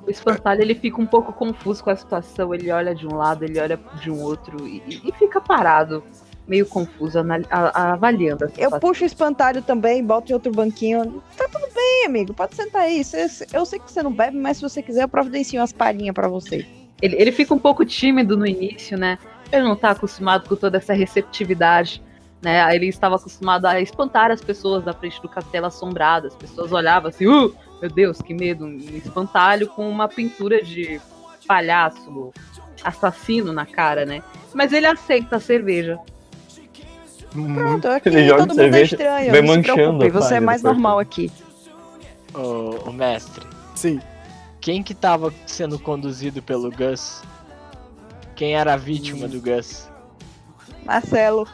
Speaker 7: O espantalho ele fica um pouco confuso com a situação. Ele olha de um lado, ele olha de um outro e, e fica parado, meio confuso, anal- a- a- avaliando
Speaker 8: Eu
Speaker 7: situação.
Speaker 8: puxo o espantalho também, boto em outro banquinho. Tá tudo bem, amigo. Pode sentar aí. Cê- eu sei que você não bebe, mas se você quiser, eu providencio umas palhinhas pra você.
Speaker 7: Ele, ele fica um pouco tímido no início, né? Ele não tá acostumado com toda essa receptividade, né? Ele estava acostumado a espantar as pessoas da frente do castelo assombrado. As pessoas olhavam assim, uh, meu Deus, que medo, um espantalho com uma pintura de palhaço assassino na cara, né? Mas ele aceita a cerveja.
Speaker 8: Pronto, aqui
Speaker 5: Ele joga
Speaker 8: todo mundo é
Speaker 5: cerveja,
Speaker 8: estranho.
Speaker 5: vai
Speaker 8: não se
Speaker 5: manchando
Speaker 8: você é mais normal aqui.
Speaker 4: Ô, ô, mestre,
Speaker 3: Sim.
Speaker 4: quem que tava sendo conduzido pelo Gus? Quem era a vítima do Gus?
Speaker 8: Marcelo,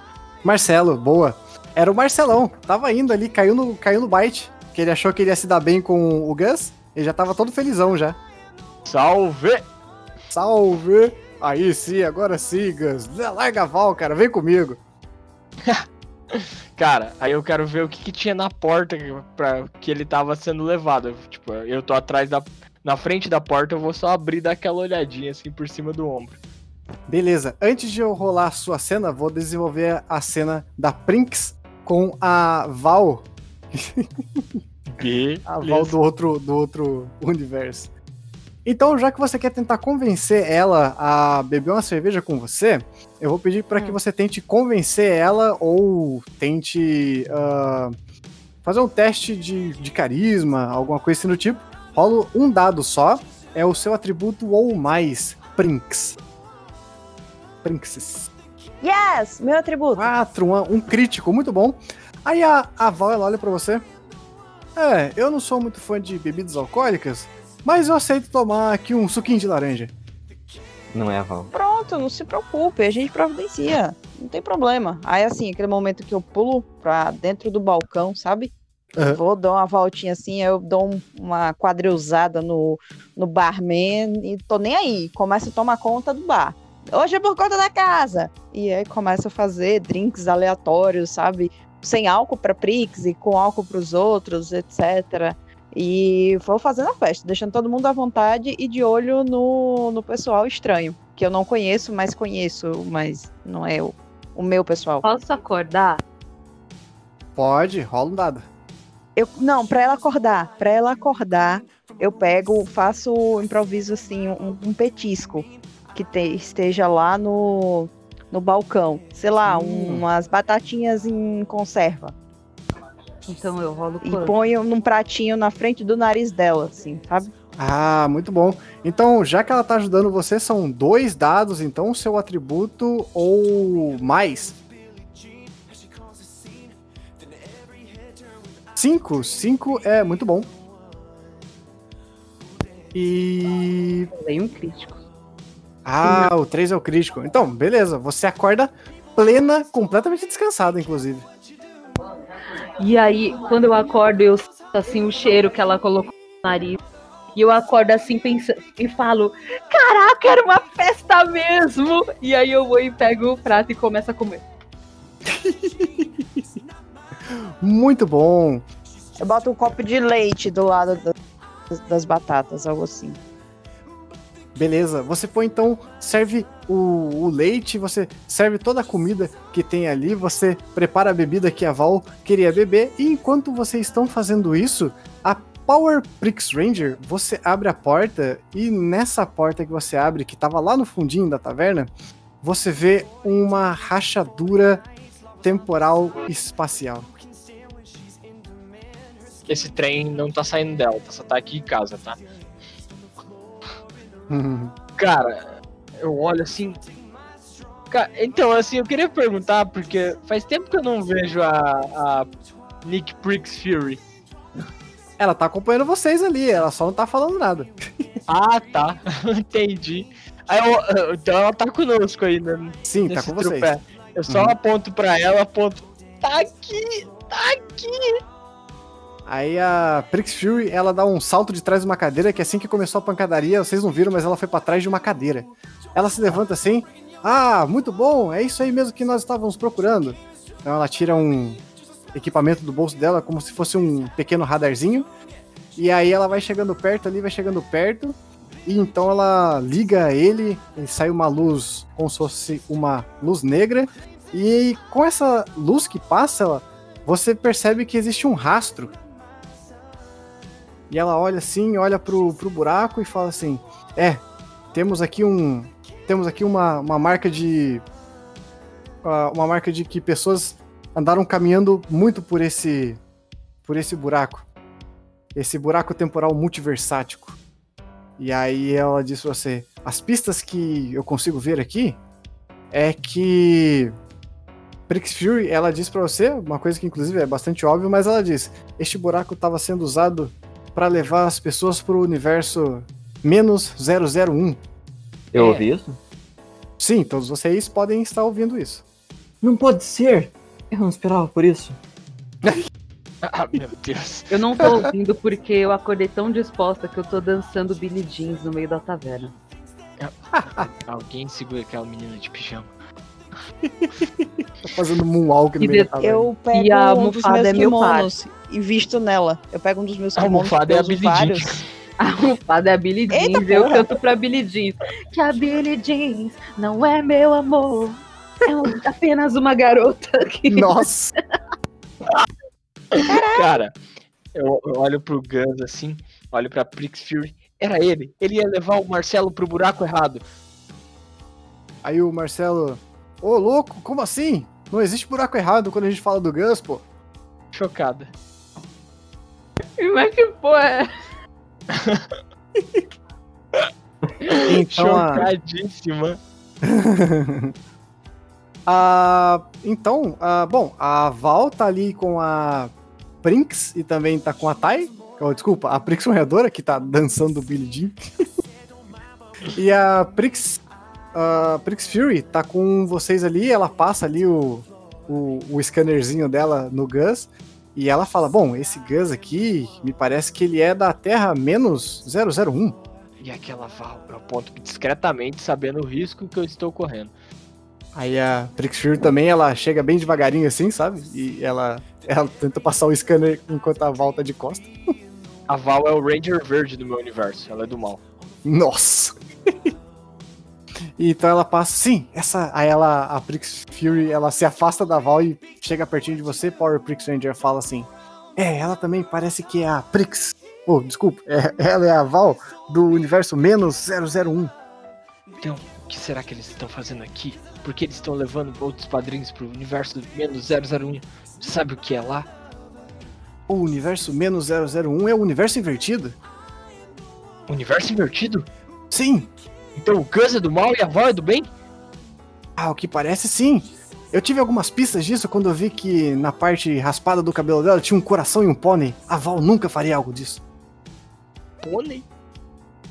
Speaker 3: Marcelo, boa. Era o Marcelão. Tava indo ali, caiu no, caiu no bite. Que ele achou que ele ia se dar bem com o Gus. Ele já tava todo felizão já.
Speaker 4: Salve!
Speaker 3: Salve! Aí sim, agora sim, Gus. Larga a Val, cara. Vem comigo.
Speaker 4: Cara, aí eu quero ver o que, que tinha na porta pra que ele tava sendo levado. Tipo, eu tô atrás da. Na frente da porta, eu vou só abrir daquela olhadinha assim por cima do ombro.
Speaker 3: Beleza. Antes de eu rolar a sua cena, vou desenvolver a cena da Prinx com a Val. A Val do outro, do outro universo. Então, já que você quer tentar convencer ela a beber uma cerveja com você, eu vou pedir para que você tente convencer ela ou tente ah, fazer um teste de, de carisma, alguma coisa assim do tipo. Rola um dado só, é o seu atributo ou mais, Prinx. Princess.
Speaker 8: yes, meu atributo.
Speaker 3: 4, um, um crítico, muito bom. Aí a, a Val, ela olha pra você. É, eu não sou muito fã de bebidas alcoólicas, mas eu aceito tomar aqui um suquinho de laranja.
Speaker 5: Não é a Val.
Speaker 8: Pronto, não se preocupe, a gente providencia. Não tem problema. Aí, assim, aquele momento que eu pulo pra dentro do balcão, sabe?
Speaker 3: Aham.
Speaker 8: Vou dar uma voltinha assim, eu dou um- uma quadrilzada no, no barman e tô nem aí. Começo a tomar conta do bar. Hoje é por conta da casa. E aí começo a fazer drinks aleatórios, sabe? Sem álcool pra Prix e com álcool pros outros, etc. E vou fazendo a festa, deixando todo mundo à vontade e de olho no, no pessoal estranho. Que eu não conheço, mas conheço, mas não é o, o meu pessoal.
Speaker 7: Posso acordar?
Speaker 3: Pode, rola um dado.
Speaker 8: Eu, não, pra ela acordar, pra ela acordar, eu pego, faço, improviso assim, um, um petisco que te- esteja lá no, no balcão. Sei lá,
Speaker 3: Hum.
Speaker 8: umas batatinhas em conserva.
Speaker 7: Então eu rolo
Speaker 8: E
Speaker 7: quanto?
Speaker 8: ponho num pratinho na frente do nariz dela, assim, sabe?
Speaker 3: Ah, muito bom. Então, já que ela tá ajudando você, são dois dados, então, seu atributo ou mais. Cinco. Cinco é muito bom. E.
Speaker 7: Dei um crítico.
Speaker 3: Ah, o 3 é o crítico. Então, beleza. Você acorda plena, completamente descansada, inclusive.
Speaker 7: E aí, quando eu acordo, eu sinto assim o cheiro que ela colocou no nariz. E eu acordo assim pensando e falo: Caraca, era uma festa mesmo! E aí eu vou e pego o prato e começo a comer.
Speaker 3: Muito bom.
Speaker 8: Eu boto um copo de leite do lado das, das batatas, algo assim.
Speaker 3: Beleza, você põe então, serve o, o leite, você serve toda a comida que tem ali, você prepara a bebida que a Val queria beber, e enquanto vocês estão fazendo isso, a Power Prix Ranger, você abre a porta, e nessa porta que você abre, que tava lá no fundinho da taverna, você vê uma rachadura temporal espacial.
Speaker 4: Esse trem não tá saindo dela, tá- só tá aqui em casa, tá? Cara, eu olho assim. Ca- Então, assim, eu queria perguntar, porque faz tempo que eu não vejo a, a Nick Prix Fury.
Speaker 3: ela tá acompanhando vocês ali, ela só não tá falando nada.
Speaker 4: Ah, tá. Entendi. Eu- então ela tá conosco ainda.
Speaker 3: Sim, tá com vocês.
Speaker 4: trupé. Eu só
Speaker 3: Uhum.
Speaker 4: aponto pra ela, aponto. Tá aqui! Tá aqui!
Speaker 3: Aí a Prix Fury, ela dá um salto de trás de uma cadeira, que assim que começou a pancadaria, vocês não viram, mas ela foi pra trás de uma cadeira. Ela se levanta assim, ah, muito bom, é isso aí mesmo que nós estávamos procurando. Então ela tira um equipamento do bolso dela, como se fosse um pequeno radarzinho, e aí ela vai chegando perto ali, vai chegando perto, E então ela liga ele e sai uma luz, como se fosse uma luz negra. E com essa luz que passa, você percebe que existe um rastro. E ela olha assim, olha pro, pro buraco e fala assim: É, temos aqui um. Temos aqui uma, uma marca de. ah, Uma marca de que pessoas andaram caminhando muito por esse. por esse buraco. Esse buraco temporal multiversático. E aí ela diz pra você: as pistas que eu consigo ver aqui é que Prix Fury, ela diz pra você, uma coisa que inclusive é bastante óbvio, mas ela diz: este buraco estava sendo usado para levar as pessoas pro universo menos 001.
Speaker 5: Eu
Speaker 4: É.
Speaker 5: ouvi isso?
Speaker 3: Sim, todos vocês podem estar ouvindo isso.
Speaker 5: Não pode ser! Eu não esperava por isso.
Speaker 4: Ah, meu Deus.
Speaker 7: Eu não tô ouvindo porque eu acordei tão disposta que eu tô dançando Billie Jeans no meio da taverna.
Speaker 4: Alguém segura aquela menina de pijama.
Speaker 3: Tá fazendo moonwalk no
Speaker 7: E
Speaker 3: meio da.
Speaker 8: Eu pego
Speaker 7: E a
Speaker 8: um dos
Speaker 7: almofada
Speaker 8: meus
Speaker 7: é meu
Speaker 8: kimonos e visto nela. Eu pego um dos meus
Speaker 4: A
Speaker 8: kimonos,
Speaker 4: almofada é
Speaker 8: eu
Speaker 4: a Billie Jean.
Speaker 8: vários.
Speaker 7: A almofada é a Billie
Speaker 8: Eita,
Speaker 7: Jeans, eu
Speaker 8: porra.
Speaker 7: canto pra Billie Jeans. Que a Billie Jeans não é meu amor, é um- apenas uma garota que...
Speaker 3: Nossa!
Speaker 4: Cara, eu, eu olho pro Gus assim, olho pra Prix Fury. Era ele. Ele ia levar o Marcelo pro buraco errado.
Speaker 3: Aí o Marcelo, ô louco, como assim? Não existe buraco errado quando a gente fala do Gus, pô.
Speaker 4: Chocada.
Speaker 7: Mas que porra é?
Speaker 3: Então, a-
Speaker 4: Chocadíssima.
Speaker 3: Ah, então, ah, bom, a Val tá ali com a Prinx e também tá com a Tai. Oh, desculpa, a Prix sonhadora que tá dançando o Billie Jean. e a Prix, a Prix Fury tá com vocês ali, ela passa ali o, o, o scannerzinho dela no Gus. E ela fala: Bom, esse Gus aqui me parece que ele é da Terra menos 001.
Speaker 4: E aquela Val, eu aponto discretamente, sabendo o risco que eu estou correndo.
Speaker 3: Aí a Prix Fury também, ela chega bem devagarinho assim, sabe? E ela, ela tenta passar o scanner enquanto a Val tá de costa.
Speaker 4: A Val é o Ranger Verde do meu universo, ela é do mal.
Speaker 3: Nossa! então ela passa, sim, essa. Aí ela, a Prix Fury, ela se afasta da Val e chega pertinho de você. Power Prix Ranger fala assim: É, ela também parece que é a Prix. Oh, desculpa, é- ela é a Val do universo menos 001.
Speaker 4: Então, o que será que eles estão fazendo aqui? Por que eles estão levando outros padrinhos pro universo menos 001? Você sabe o que é lá?
Speaker 3: O universo menos 001 é o universo invertido?
Speaker 4: Universo invertido?
Speaker 3: Sim!
Speaker 4: Então o Gus é do mal e a Val é do bem?
Speaker 3: Ah, o que parece sim. Eu tive algumas pistas disso quando eu vi que na parte raspada do cabelo dela tinha um coração e um pônei. A Val nunca faria algo disso.
Speaker 4: Pônei?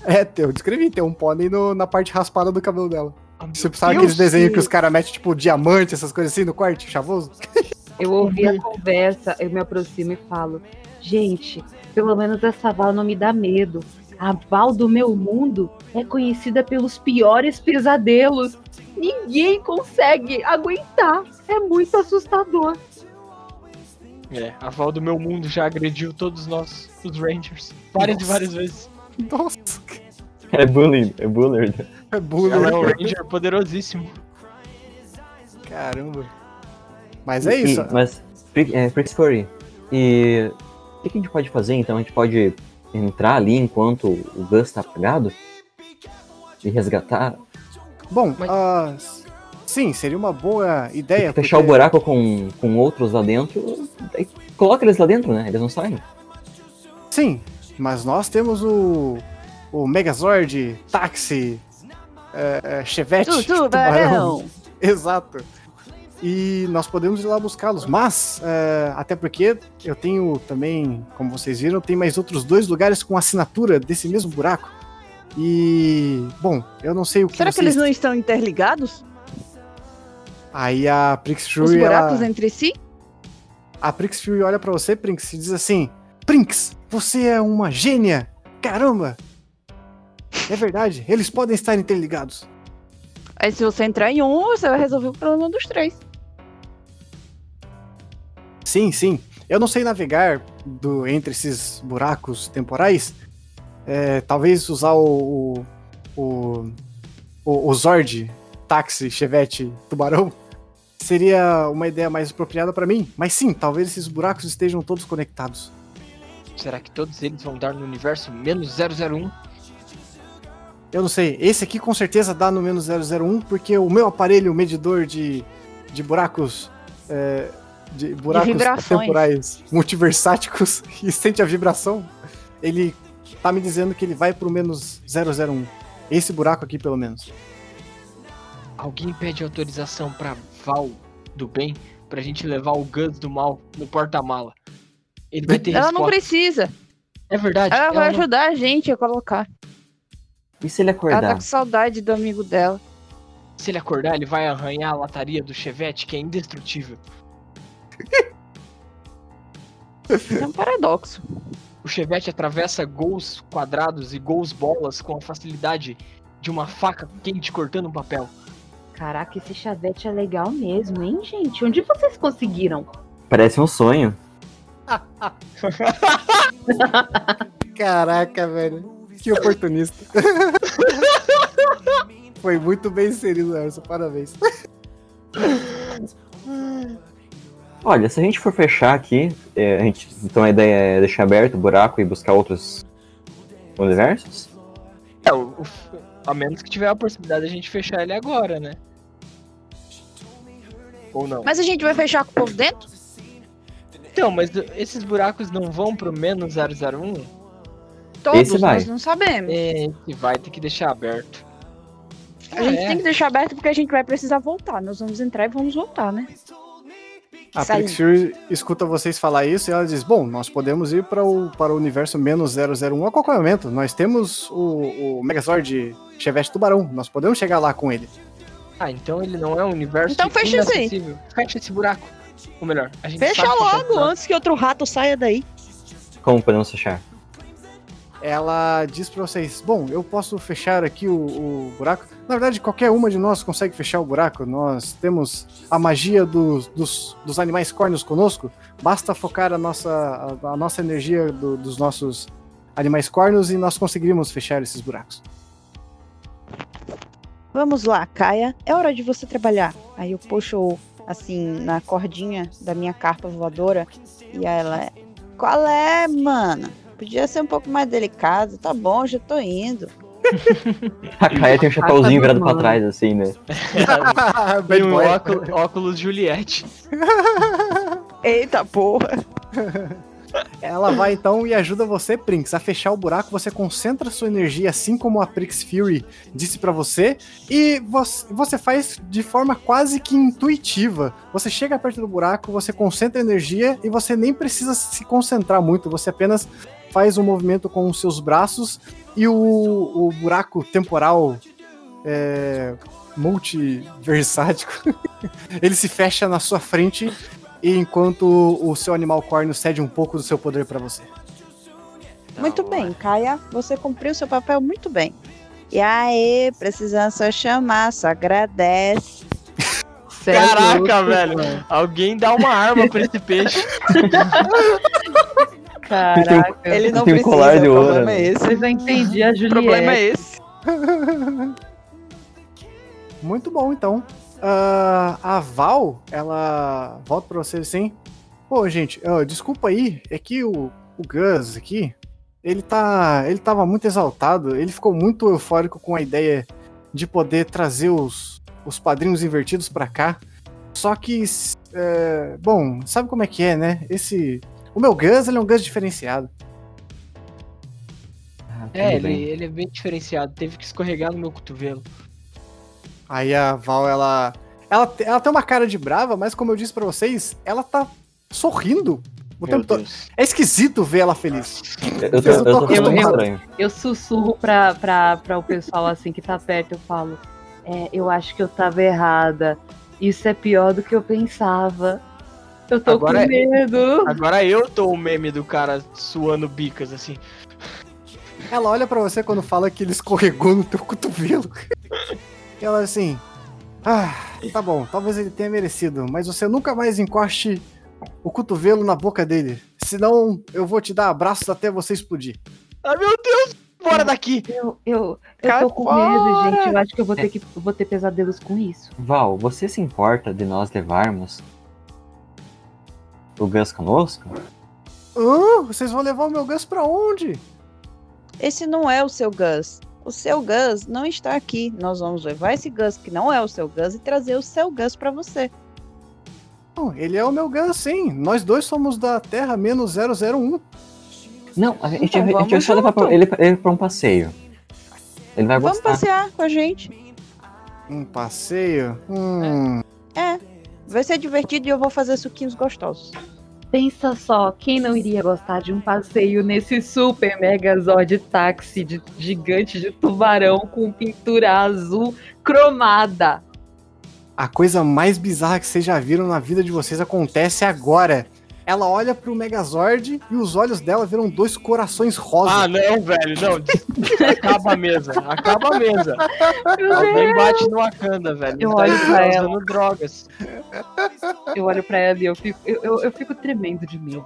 Speaker 3: É, eu descrevi, tem um pônei no- na parte raspada do cabelo dela.
Speaker 4: Ah,
Speaker 3: Você sabe
Speaker 4: Deus,
Speaker 3: aqueles desenhos que os caras metem, tipo, diamante, essas coisas assim no quarto, chavoso?
Speaker 7: Eu ouvi a conversa, eu me aproximo e falo: Gente, pelo menos essa Val não me dá medo. A Val do meu mundo é conhecida pelos piores pesadelos. Ninguém consegue aguentar. É muito assustador.
Speaker 4: É, a Val do meu mundo já agrediu todos nós, os Rangers, várias e várias vezes.
Speaker 3: Nossa,
Speaker 5: É bullying, é buller.
Speaker 3: é bullying.
Speaker 4: Ela é um Ranger poderosíssimo.
Speaker 3: Caramba. Mas é
Speaker 5: E-
Speaker 3: isso.
Speaker 5: e- mas, é, Prix Fury, e o que, que a gente pode fazer então? A gente pode entrar ali enquanto o Gus tá apagado? E resgatar?
Speaker 3: Bom,
Speaker 4: Mas-
Speaker 3: ah, sim, seria uma boa ideia.
Speaker 5: fechar o
Speaker 3: porque-
Speaker 5: buraco com, com outros lá dentro, daí coloca eles lá dentro, né? Eles não saem.
Speaker 3: Sim, mas nós temos o. O Megazord, Táxi, é, é, Chevette,
Speaker 8: Tubarão.
Speaker 3: Exato. E nós podemos ir lá buscá-los, mas, é, até porque eu tenho também, como vocês viram, tem mais outros dois lugares com assinatura desse mesmo buraco. E, bom, eu não sei o que
Speaker 8: Será que
Speaker 3: vocês...
Speaker 8: eles não estão interligados?
Speaker 3: Aí a Prix
Speaker 8: Os
Speaker 3: Fury,
Speaker 8: buracos
Speaker 3: ela...
Speaker 8: entre si?
Speaker 3: a Prix Fury olha pra você, Prinx, e diz assim: Prinx, você é uma gênia! Caramba! É verdade, eles podem estar interligados.
Speaker 8: Aí se você entrar em um, você vai resolver o problema dos três.
Speaker 3: Sim, sim. Eu não sei navegar do, entre esses buracos temporais, é, talvez usar o, o, o, o, o Zord, táxi, chevette, tubarão, seria uma ideia mais apropriada pra mim. Mas sim, talvez esses buracos estejam todos conectados.
Speaker 4: Será que todos eles vão dar no universo menos 001?
Speaker 3: Eu não sei, esse aqui com certeza dá no menos 001, porque o meu aparelho medidor de, de buracos. é, de buracos
Speaker 6: vibrações.
Speaker 3: temporais multiversáticos e sente a vibração, ele tá me dizendo que ele vai pro menos 001. Esse buraco aqui, pelo menos.
Speaker 4: Alguém pede autorização pra Val do bem pra gente levar o Gus do mal no porta-mala. Ele vai ter
Speaker 6: Ela não
Speaker 4: resposta.
Speaker 6: precisa.
Speaker 4: É verdade.
Speaker 6: Ela vai
Speaker 4: não-
Speaker 6: ajudar a gente a colocar.
Speaker 5: E se ele
Speaker 6: Ela tá
Speaker 5: acordar?
Speaker 6: com saudade do amigo dela.
Speaker 4: Se ele acordar, ele vai arranhar a lataria do Chevette, que é indestrutível.
Speaker 6: É um paradoxo.
Speaker 4: O Chevette atravessa gols quadrados e gols bolas com a facilidade de uma faca quente cortando um papel.
Speaker 7: Caraca, esse chavete é legal mesmo, hein, gente? Onde vocês conseguiram?
Speaker 5: Parece um sonho.
Speaker 3: Caraca, velho. Que oportunista. Foi muito bem inserido, Emerson. Parabéns.
Speaker 5: Olha, se a gente for fechar aqui, é, a gente, então a ideia é deixar aberto o buraco e buscar outros universos?
Speaker 4: É, o, o- a menos que tiver a possibilidade de a gente fechar ele agora, né? Ou não?
Speaker 6: Mas a gente vai fechar com o povo dentro?
Speaker 4: Então, mas esses buracos não vão pro menos 001?
Speaker 6: Todos,
Speaker 5: Esse vai.
Speaker 6: nós não sabemos.
Speaker 4: É, que vai ter que deixar aberto.
Speaker 6: A gente
Speaker 4: é.
Speaker 6: tem que deixar aberto porque a gente vai precisar voltar. Nós vamos entrar e vamos voltar, né?
Speaker 3: A Fury escuta vocês falar isso e ela diz: Bom, nós podemos ir para o, para o universo menos 001 a qualquer momento. Nós temos o, o Megazord Chevette Tubarão. Nós podemos chegar lá com ele.
Speaker 4: Ah, então ele não é um universo
Speaker 6: Então fecha aí.
Speaker 4: Fecha esse buraco. Ou melhor, a gente
Speaker 6: Fecha logo
Speaker 4: buraco.
Speaker 6: antes que outro rato saia daí.
Speaker 5: Como podemos fechar?
Speaker 3: Ela diz para vocês: Bom, eu posso fechar aqui o, o buraco. Na verdade, qualquer uma de nós consegue fechar o buraco. Nós temos a magia dos, dos, dos animais córneos conosco. Basta focar a nossa, a, a nossa energia do- dos nossos animais córneos e nós conseguiríamos fechar esses buracos.
Speaker 8: Vamos lá, Caia. É hora de você trabalhar. Aí eu puxo assim na cordinha da minha carpa voadora e ela, qual é, mana? Podia ser um pouco mais delicado. Tá bom, já tô indo.
Speaker 5: A Kaia tem um chapéuzinho virado pra trás, assim, né?
Speaker 4: E um óculos, óculos Juliette.
Speaker 8: Eita porra.
Speaker 3: Ela vai então e ajuda você, Prinx, a fechar o buraco. Você concentra sua energia, assim como a Prix Fury disse pra você, e você, você faz de forma quase que intuitiva. Você chega perto do buraco, você concentra energia e você nem precisa se concentrar muito. Você apenas faz um movimento com os seus braços e o, o buraco temporal é, multiversático ele se fecha na sua frente e enquanto o seu animal córneo cede um pouco do seu poder pra você.
Speaker 8: Muito bem, Caia. Você cumpriu seu papel muito bem. E aí, precisando só chamar, só agradece.
Speaker 4: Caraca, velho. Alguém dá uma arma pra esse peixe.
Speaker 7: Caraca.
Speaker 8: Ele não
Speaker 5: Tem um
Speaker 8: precisa,
Speaker 5: colar de
Speaker 8: o
Speaker 5: ouro,
Speaker 8: problema
Speaker 5: né?
Speaker 8: é esse.
Speaker 7: Vocês não entendi a
Speaker 6: O
Speaker 7: Juliette.
Speaker 6: problema é esse.
Speaker 3: Muito bom, então. Ah, a Val, ela volta pra vocês assim. Pô, gente, ó, desculpa aí, é que o, o Gus aqui, ele tá. Ele tava muito exaltado, ele ficou muito eufórico com a ideia de poder trazer os, os padrinhos invertidos pra cá. Só que, é, bom, sabe como é que é, né? Esse. O meu Gus, ele é um Gus diferenciado.
Speaker 5: Ah,
Speaker 4: É, ele, ele é bem diferenciado. Teve que escorregar no meu cotovelo.
Speaker 3: Aí a Val, ela, ela. Ela tem uma cara de brava, mas como eu disse pra vocês, ela tá sorrindo o
Speaker 4: Meu
Speaker 3: tempo todo. É esquisito ver ela feliz.
Speaker 5: Eu, eu tô, eu tô
Speaker 3: Eu-.
Speaker 7: Eu sussurro pra, pra, pra o pessoal assim que tá perto, eu falo. É, eu acho que eu tava errada. Isso é pior do que eu pensava. Eu tô
Speaker 4: Agora
Speaker 7: com
Speaker 4: é-
Speaker 7: medo.
Speaker 4: Agora eu tô o meme do cara suando bicas, assim.
Speaker 3: Ela olha pra você quando fala que ele escorregou no teu cotovelo. E ela assim. Ah, tá bom, talvez ele tenha merecido, mas você nunca mais encoste o cotovelo na boca dele. Senão eu vou te dar abraços até você explodir.
Speaker 4: Ai, meu Deus! fora daqui!
Speaker 7: Eu, eu, eu tô com
Speaker 8: fora!
Speaker 7: medo, gente. Eu acho que eu vou ter que eu vou ter pesadelos com isso.
Speaker 5: Val, você se importa de nós levarmos o Gus conosco?
Speaker 3: Hã? vocês vão levar o meu Gus pra onde?
Speaker 8: Esse não é o seu Gus. O seu Gus não está aqui. Nós vamos levar esse Gus que não é o seu Gus e trazer o seu Gus pra você.
Speaker 3: Não, ele é o meu Gus, sim. Nós dois somos da Terra menos 001.
Speaker 5: Não, a gente,
Speaker 8: Então
Speaker 5: a gente vai
Speaker 8: vamos
Speaker 5: só levar pra- ele, ele pra um passeio. Ele vai
Speaker 8: Vamos
Speaker 5: gostar.
Speaker 8: passear com a gente.
Speaker 3: Um passeio? Hum.
Speaker 8: É. Vai ser divertido e eu vou fazer suquinhos gostosos.
Speaker 7: Pensa só, quem não iria gostar de um passeio nesse super megazord táxi de gigante de tubarão com pintura azul cromada?
Speaker 3: A coisa mais bizarra que vocês já viram na vida de vocês acontece agora. Ela olha pro Megazord e os olhos dela viram dois corações rosa.
Speaker 4: Ah, não, velho, não. Acaba a mesa, acaba a mesa. Alguém bate no Wakanda, velho.
Speaker 7: Eu
Speaker 4: Tá
Speaker 7: olho pra
Speaker 4: usando drogas.
Speaker 7: Eu olho pra ela e eu fico, eu, eu, eu fico tremendo de medo.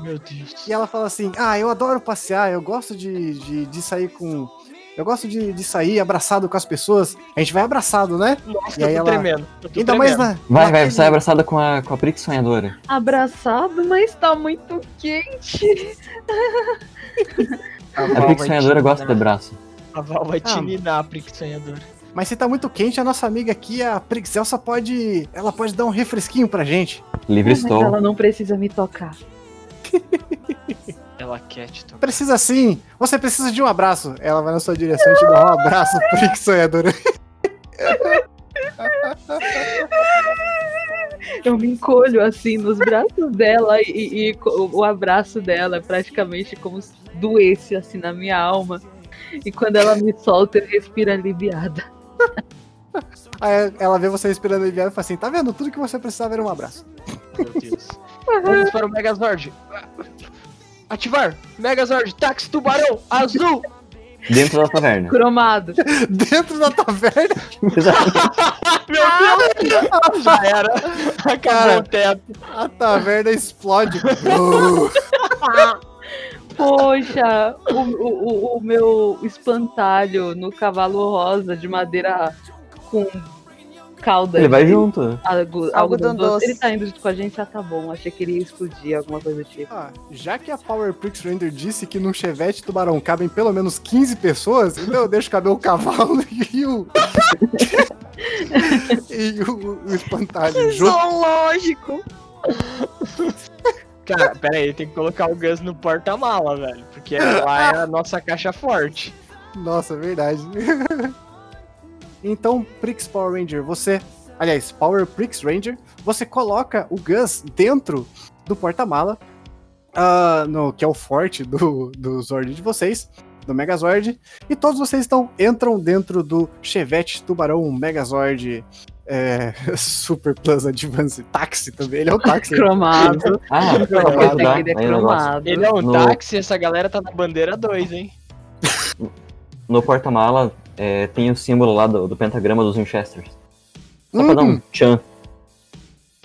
Speaker 4: Meu Deus.
Speaker 3: E ela fala assim: Ah, eu adoro passear, eu gosto de, de, de sair com. Eu gosto de, de sair abraçado com as pessoas. A gente vai abraçado, né?
Speaker 4: Nossa,
Speaker 3: E aí
Speaker 4: eu tô
Speaker 3: ela-
Speaker 4: tremendo. Eu tô
Speaker 3: Ainda mais
Speaker 4: tremendo.
Speaker 3: na.
Speaker 5: Vai, vai, sai abraçada com a, com a Prix Sonhadora.
Speaker 7: Abraçado, mas tá muito quente.
Speaker 4: A
Speaker 5: A Sonhadora
Speaker 4: te
Speaker 5: gosta de
Speaker 4: ninar.
Speaker 5: braço.
Speaker 4: A Val vai te
Speaker 3: Ah.
Speaker 4: ninar, a Prix Sonhadora.
Speaker 3: Mas se tá muito quente, a nossa amiga aqui, a Prixelsa, pode. Ela pode dar um refresquinho pra gente.
Speaker 5: Livre
Speaker 7: Mas
Speaker 5: estou.
Speaker 7: ela não precisa me tocar.
Speaker 4: Ela quer te tocar.
Speaker 3: Precisa sim. Você precisa de um abraço. Ela vai na sua direção e te dá um abraço, Prix sonhadora.
Speaker 7: Eu me encolho assim nos braços dela e, e co- o abraço dela é praticamente como se doesse assim na minha alma. E quando ela me solta, eu respiro aliviada.
Speaker 3: Aí ela vê você respirando aliviado e fala assim: tá vendo? Tudo que você precisava era um abraço.
Speaker 4: Meu Deus. Vamos para o Megazord. Ativar. Megazord, táxi tubarão, azul.
Speaker 5: Dentro da taverna.
Speaker 7: Cromado.
Speaker 3: Dentro da taverna.
Speaker 4: Meu Deus. Já era. Acabou
Speaker 3: Cara.
Speaker 4: o teto.
Speaker 3: A taverna explode.
Speaker 7: Poxa, o, o, o- o meu espantalho no cavalo rosa de madeira com cauda.
Speaker 5: Ele vai
Speaker 7: de
Speaker 5: junto.
Speaker 7: algo-
Speaker 8: Algodão
Speaker 7: algodão doce.
Speaker 8: doce.
Speaker 7: Ele tá indo junto com a gente, já tá bom. Achei que ele ia explodir, alguma coisa do tipo.
Speaker 3: ah, já que a Power Prix Render disse que num Chevette Tubarão cabem pelo menos 15 pessoas, então eu deixo caber o cavalo e o. e o, o espantalho. junto.
Speaker 8: Zoológico!
Speaker 4: Cara, pera aí, tem que colocar o Gus no porta-mala, velho. Porque lá é a nossa caixa forte.
Speaker 3: Nossa, verdade. então, Prix Power Ranger, você. Aliás, Power Prix Ranger, você coloca o Gus dentro do porta-mala, ah, no que é o forte do, do Zord de vocês, do Megazord, e todos vocês estão entram dentro do Chevette Tubarão Megazord é, Super Plus Advance Táxi também. Ele é um táxi.
Speaker 7: Cromado.
Speaker 5: Ah,
Speaker 7: sei
Speaker 5: ajudar.
Speaker 7: que ele é cromado.
Speaker 4: Ele é um
Speaker 5: No-
Speaker 4: táxi, essa galera tá na bandeira 2, hein?
Speaker 5: No porta-mala é, tem o símbolo lá do, do pentagrama dos Winchesters. Só pra dar
Speaker 3: Hum,
Speaker 5: um tchan.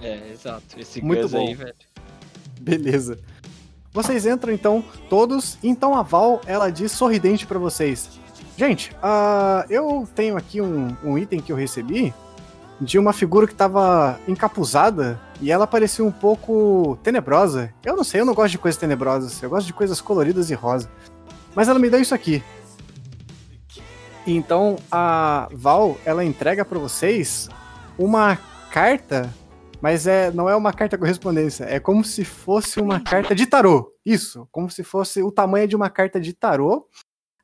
Speaker 4: É, exato. Esse
Speaker 3: Muito bom.
Speaker 4: aí, velho.
Speaker 3: Beleza. Vocês entram então, todos. Então a Val, ela diz sorridente pra vocês. Gente, ah, eu tenho aqui um, um item que eu recebi de uma figura que tava encapuzada e ela parecia um pouco tenebrosa. Eu não sei, eu não gosto de coisas tenebrosas. Eu gosto de coisas coloridas e rosa. Mas ela me deu isso aqui. Então a Val, ela entrega pra vocês uma carta mas é, não é uma carta correspondência, é como se fosse uma carta de tarô. Isso, como se fosse o tamanho de uma carta de tarô.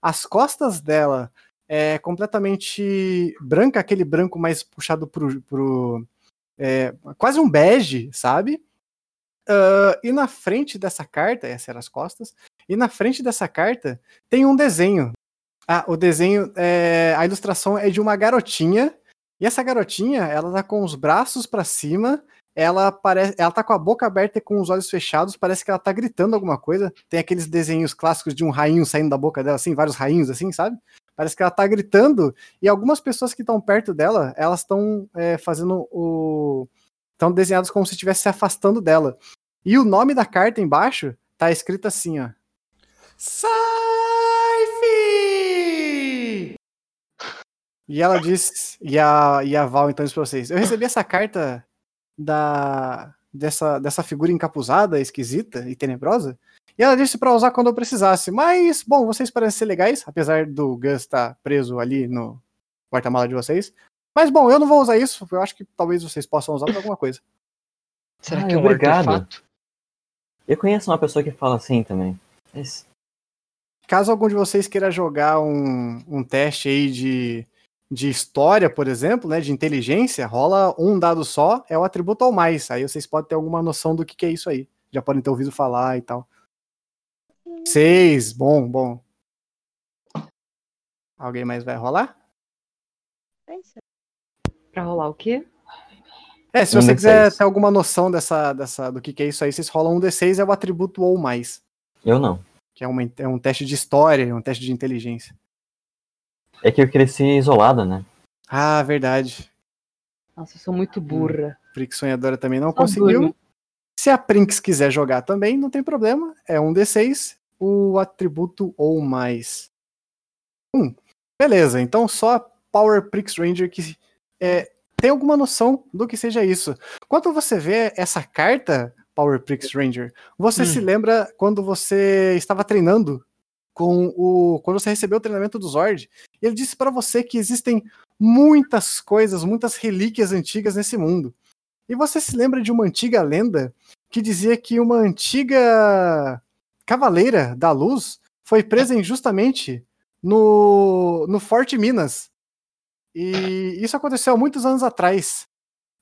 Speaker 3: As costas dela é completamente branca, aquele branco mais puxado pro. pro é, quase um bege, sabe? Ah, e na frente dessa carta, essas eram as costas, e na frente dessa carta tem um desenho. Ah, o desenho, é, a ilustração é de uma garotinha e essa garotinha, ela tá com os braços pra cima, ela parece, ela tá com a boca aberta e com os olhos fechados, parece que ela tá gritando alguma coisa. Tem aqueles desenhos clássicos de um rainho saindo da boca dela, assim, vários rainhos assim, sabe? Parece que ela tá gritando e algumas pessoas que estão perto dela, elas estão é, fazendo o estão desenhadas como se estivesse se afastando dela. E o nome da carta embaixo tá escrito assim, ó. Sai, E ela diz, e a, e a Val então diz pra vocês: Eu recebi essa carta da dessa, dessa figura encapuzada, esquisita e tenebrosa. E ela disse pra usar quando eu precisasse. Mas, bom, vocês parecem ser legais, apesar do Gus estar preso ali no porta-mala de vocês. Mas, bom, eu não vou usar isso. Eu acho que talvez vocês possam usar pra alguma coisa.
Speaker 4: Será
Speaker 5: Ah,
Speaker 4: que é um
Speaker 5: obrigado.
Speaker 4: artefato?
Speaker 5: Eu conheço uma pessoa que fala assim também. Mas
Speaker 3: Caso algum de vocês queira jogar um, um teste aí de, de história, por exemplo, né, de inteligência, rola um dado só, é o atributo ao mais. Aí vocês podem ter alguma noção do que, que é isso aí. Já podem ter ouvido falar e tal. Seis, bom, bom. Alguém mais vai rolar?
Speaker 7: Pra rolar o quê?
Speaker 3: É, se
Speaker 5: Um
Speaker 3: você
Speaker 5: D6.
Speaker 3: quiser ter alguma noção dessa, dessa, do que, que é isso aí, vocês rolam um D6, é o atributo ou mais.
Speaker 5: eu não.
Speaker 3: Que é, uma, é um teste de história, um teste de inteligência.
Speaker 5: É que eu cresci isolada, né?
Speaker 3: Ah, verdade.
Speaker 7: Nossa, eu sou muito burra.
Speaker 3: Prix Sonhadora também não
Speaker 7: Só
Speaker 3: conseguiu.
Speaker 7: durmo.
Speaker 3: Se a Prinx quiser jogar também, não tem problema. É um D6, o atributo ou mais. Um. Beleza, então só a Power Prix Ranger que é, tem alguma noção do que seja isso. Quando você vê essa carta, Power Prix Ranger, você
Speaker 4: Hum.
Speaker 3: se lembra quando você estava treinando com o. Quando você recebeu o treinamento do Zord. Ele disse pra você que existem muitas coisas, muitas relíquias antigas nesse mundo. E você se lembra de uma antiga lenda que dizia que uma antiga cavaleira da luz foi presa injustamente no, no Forte Minas. E isso aconteceu há muitos anos atrás.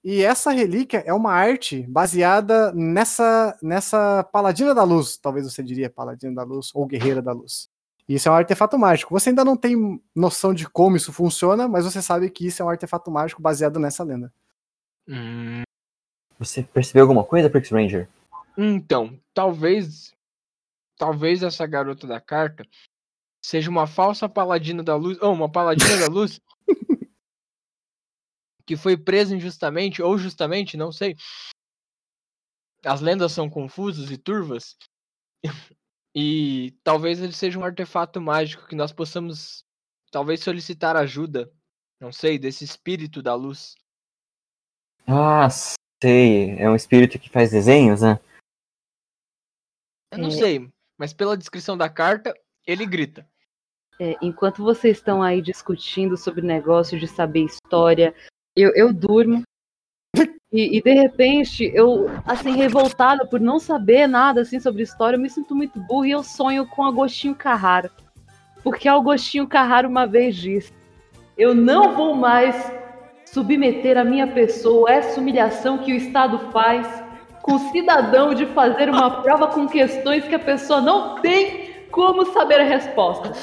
Speaker 3: E essa relíquia é uma arte baseada nessa, nessa paladina da luz. Talvez você diria paladina da luz ou guerreira da luz. Isso é um artefato mágico. Você ainda não tem noção de como isso funciona, mas você sabe que isso é um artefato mágico baseado nessa lenda.
Speaker 4: Hum,
Speaker 5: Você percebeu alguma coisa, Prix Ranger?
Speaker 4: Então, talvez. Talvez essa garota da carta seja uma falsa paladina da luz. Ou uma paladina da luz. Que foi presa injustamente, ou justamente, não sei. As lendas são confusas e turvas. E talvez ele seja um artefato mágico que nós possamos. Talvez solicitar ajuda. Não sei, desse espírito da luz.
Speaker 5: Ah, sei. É um espírito que faz desenhos, né?
Speaker 4: Eu não
Speaker 7: É.
Speaker 4: sei, mas pela descrição da carta, ele grita.
Speaker 7: É, enquanto vocês estão aí discutindo sobre negócio de saber história, eu, eu durmo. E, e, de repente, eu, assim, revoltada por não saber nada assim sobre história, eu me sinto muito burro e eu sonho com Agostinho Carrara. Porque Agostinho Carrara uma vez disse: Eu não vou mais submeter a minha pessoa a essa humilhação que o Estado faz com o cidadão de fazer uma prova com questões que a pessoa não tem como saber a resposta.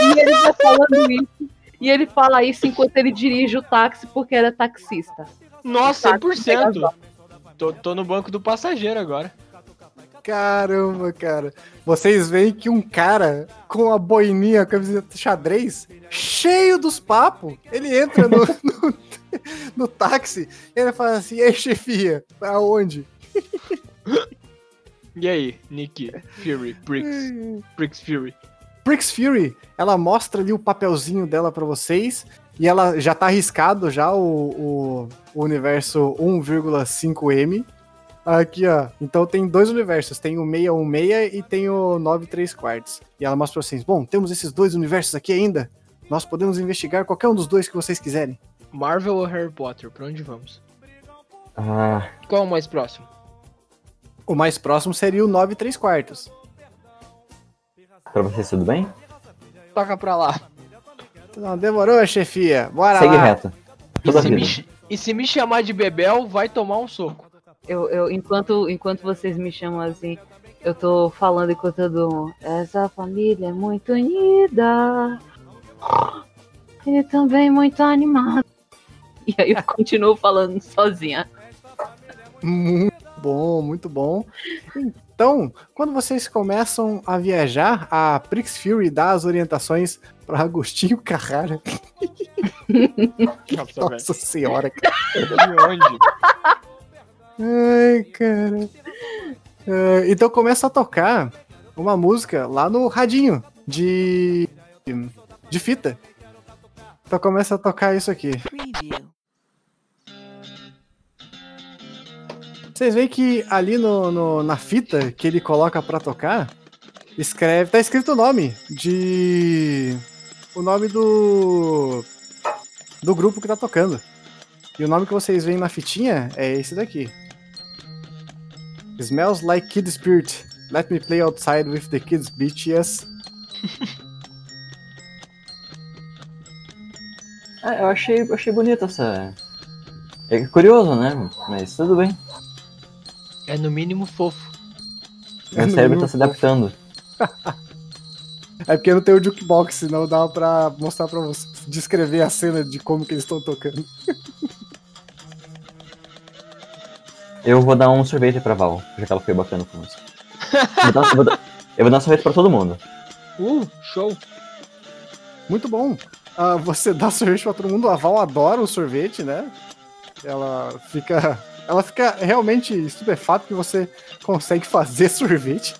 Speaker 7: E ele vai falando isso. E ele fala isso enquanto ele dirige o táxi porque era taxista.
Speaker 4: Nossa,
Speaker 7: Tá, pega as
Speaker 4: 100%! Tô, tô no banco do passageiro agora.
Speaker 3: Caramba, cara. Vocês veem que um cara com a boininha, a camiseta xadrez, cheio dos papos, ele entra no, no, no táxi e ele fala assim: Ei, chefia, pra onde?
Speaker 4: E aí, Nick Fury, Prix, Prix Fury.
Speaker 3: Prix Fury, ela mostra ali o papelzinho dela pra vocês e ela já tá arriscado já o, o, o universo 1,5M. Aqui, ó. Então tem dois universos. Tem o 616 e tem o 93 quartos. E ela mostra pra vocês. Bom, temos esses dois universos aqui ainda. Nós podemos investigar qualquer um dos dois que vocês quiserem.
Speaker 4: Marvel ou Harry Potter? Pra onde vamos?
Speaker 5: Ah,
Speaker 4: Qual é o mais próximo?
Speaker 3: O mais próximo seria o 9 3 quartos.
Speaker 5: Pra vocês tudo bem?
Speaker 4: Toca pra lá.
Speaker 3: Não, demorou, chefia. Bora
Speaker 5: Segue
Speaker 3: lá.
Speaker 5: reto.
Speaker 4: E
Speaker 5: Toda a
Speaker 4: se, me, e se me chamar de Bebel, vai tomar um soco.
Speaker 7: Eu, eu, enquanto, enquanto vocês me chamam assim, eu tô falando enquanto eu dou. Essa família é muito unida. E também muito animada. E aí eu continuo falando sozinha.
Speaker 3: Muito bom, muito bom. Então, quando vocês começam a viajar, a Prix Fury dá as orientações para Agostinho Carrara.
Speaker 4: Nossa,
Speaker 3: senhora, cara.
Speaker 4: De onde?
Speaker 3: Ai, cara. É, então começa a tocar uma música lá no radinho de de fita. Então começa a tocar isso aqui. Vocês veem que ali no, no- na fita que ele coloca pra tocar, escreve. Tá escrito o nome de. O nome do. Do grupo que tá tocando. E o nome que vocês veem na fitinha é esse daqui. Smells like Kid Spirit. Let me play outside with the kids, bitches.
Speaker 5: Ah, eu achei, eu achei bonito essa. É curioso, né? Mas tudo bem.
Speaker 4: É no mínimo fofo.
Speaker 5: Meu
Speaker 3: no
Speaker 5: cérebro tá se adaptando.
Speaker 3: É porque não tem o jukebox, senão dá pra mostrar pra você, descrever a cena de como que eles estão tocando.
Speaker 5: Eu vou dar um sorvete pra Val, já que ela foi bacana com isso. Eu vou dar, eu vou dar- eu vou dar um sorvete pra todo mundo.
Speaker 4: Uh, show.
Speaker 3: Muito bom. Ah, você dá sorvete pra todo mundo. A Val adora o sorvete, né? Ela fica. Ela fica realmente estupefata que você consegue fazer sorvete.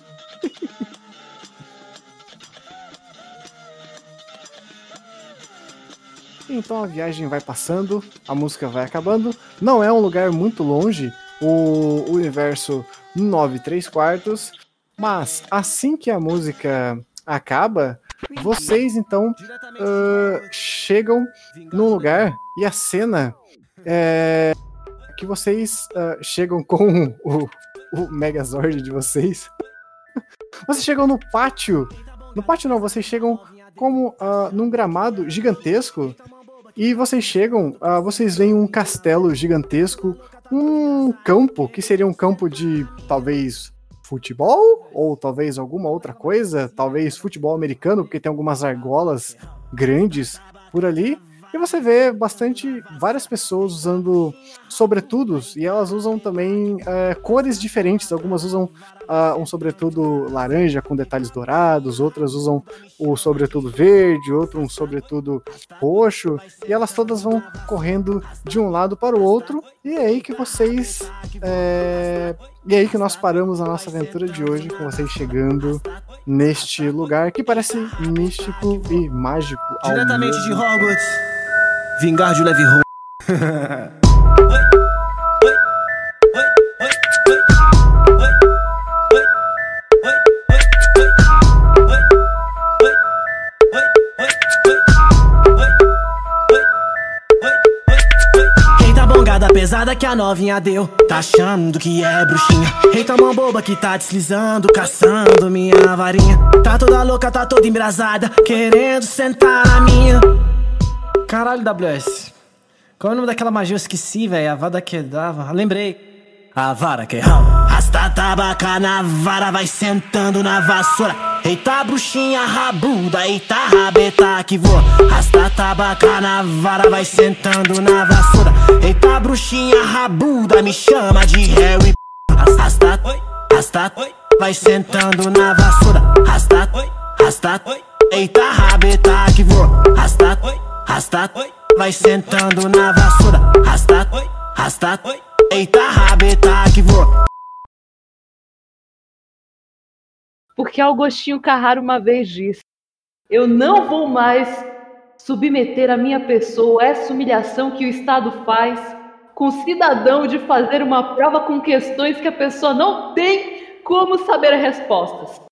Speaker 3: Então a viagem vai passando, a música vai acabando. Não é um lugar muito longe, o universo 9 3 quartos. Mas assim que a música acaba, vocês então ah, chegam num lugar e a cena é que vocês ah, chegam com o, o Megazord de vocês. Vocês chegam no pátio. No pátio não, vocês chegam como ah, num gramado gigantesco. E vocês chegam, ah, vocês veem um castelo gigantesco, um campo que seria um campo de talvez futebol ou talvez alguma outra coisa, talvez futebol americano, porque tem algumas argolas grandes por ali. E você vê bastante várias pessoas usando sobretudos e elas usam também eh, cores diferentes. Algumas usam ah, um sobretudo laranja com detalhes dourados, outras usam o sobretudo verde, outro um sobretudo roxo, e elas todas vão correndo de um lado para o outro. E é aí que vocês é, e é aí que nós paramos a nossa aventura de hoje, com vocês chegando neste lugar que parece místico e mágico.
Speaker 9: Diretamente de. Hogwarts, vingar de leve bongada pesada que a novinha deu. Tá achando que é bruxinha? Eita mão boba que tá deslizando Caçando minha varinha. Tá toda louca, tá toda embrasada Querendo sentar na minha Caralho, WS Qual é o nome daquela magia? Eu esqueci, velho. A vada que dava. Lembrei. A vara que rala. Rasta tabaca na vara Vai sentando na vassoura. Eita bruxinha rabuda Eita rabeta que voa. Rasta tabaca na vara Vai sentando na vassoura. Eita bruxinha rabuda Me chama de Harry Rasta, rasta Vai sentando na vassoura. Rasta, rasta Eita rabeta que voa. Rasta, rasta Vai sentando na vassoura. Rasta, rasta Eita rabeta que voa.
Speaker 7: Porque Augustinho Carraro uma vez disse: Eu não vou mais submeter a minha pessoa a essa humilhação que o Estado faz com o cidadão de fazer uma prova com questões que a pessoa não tem como saber as respostas.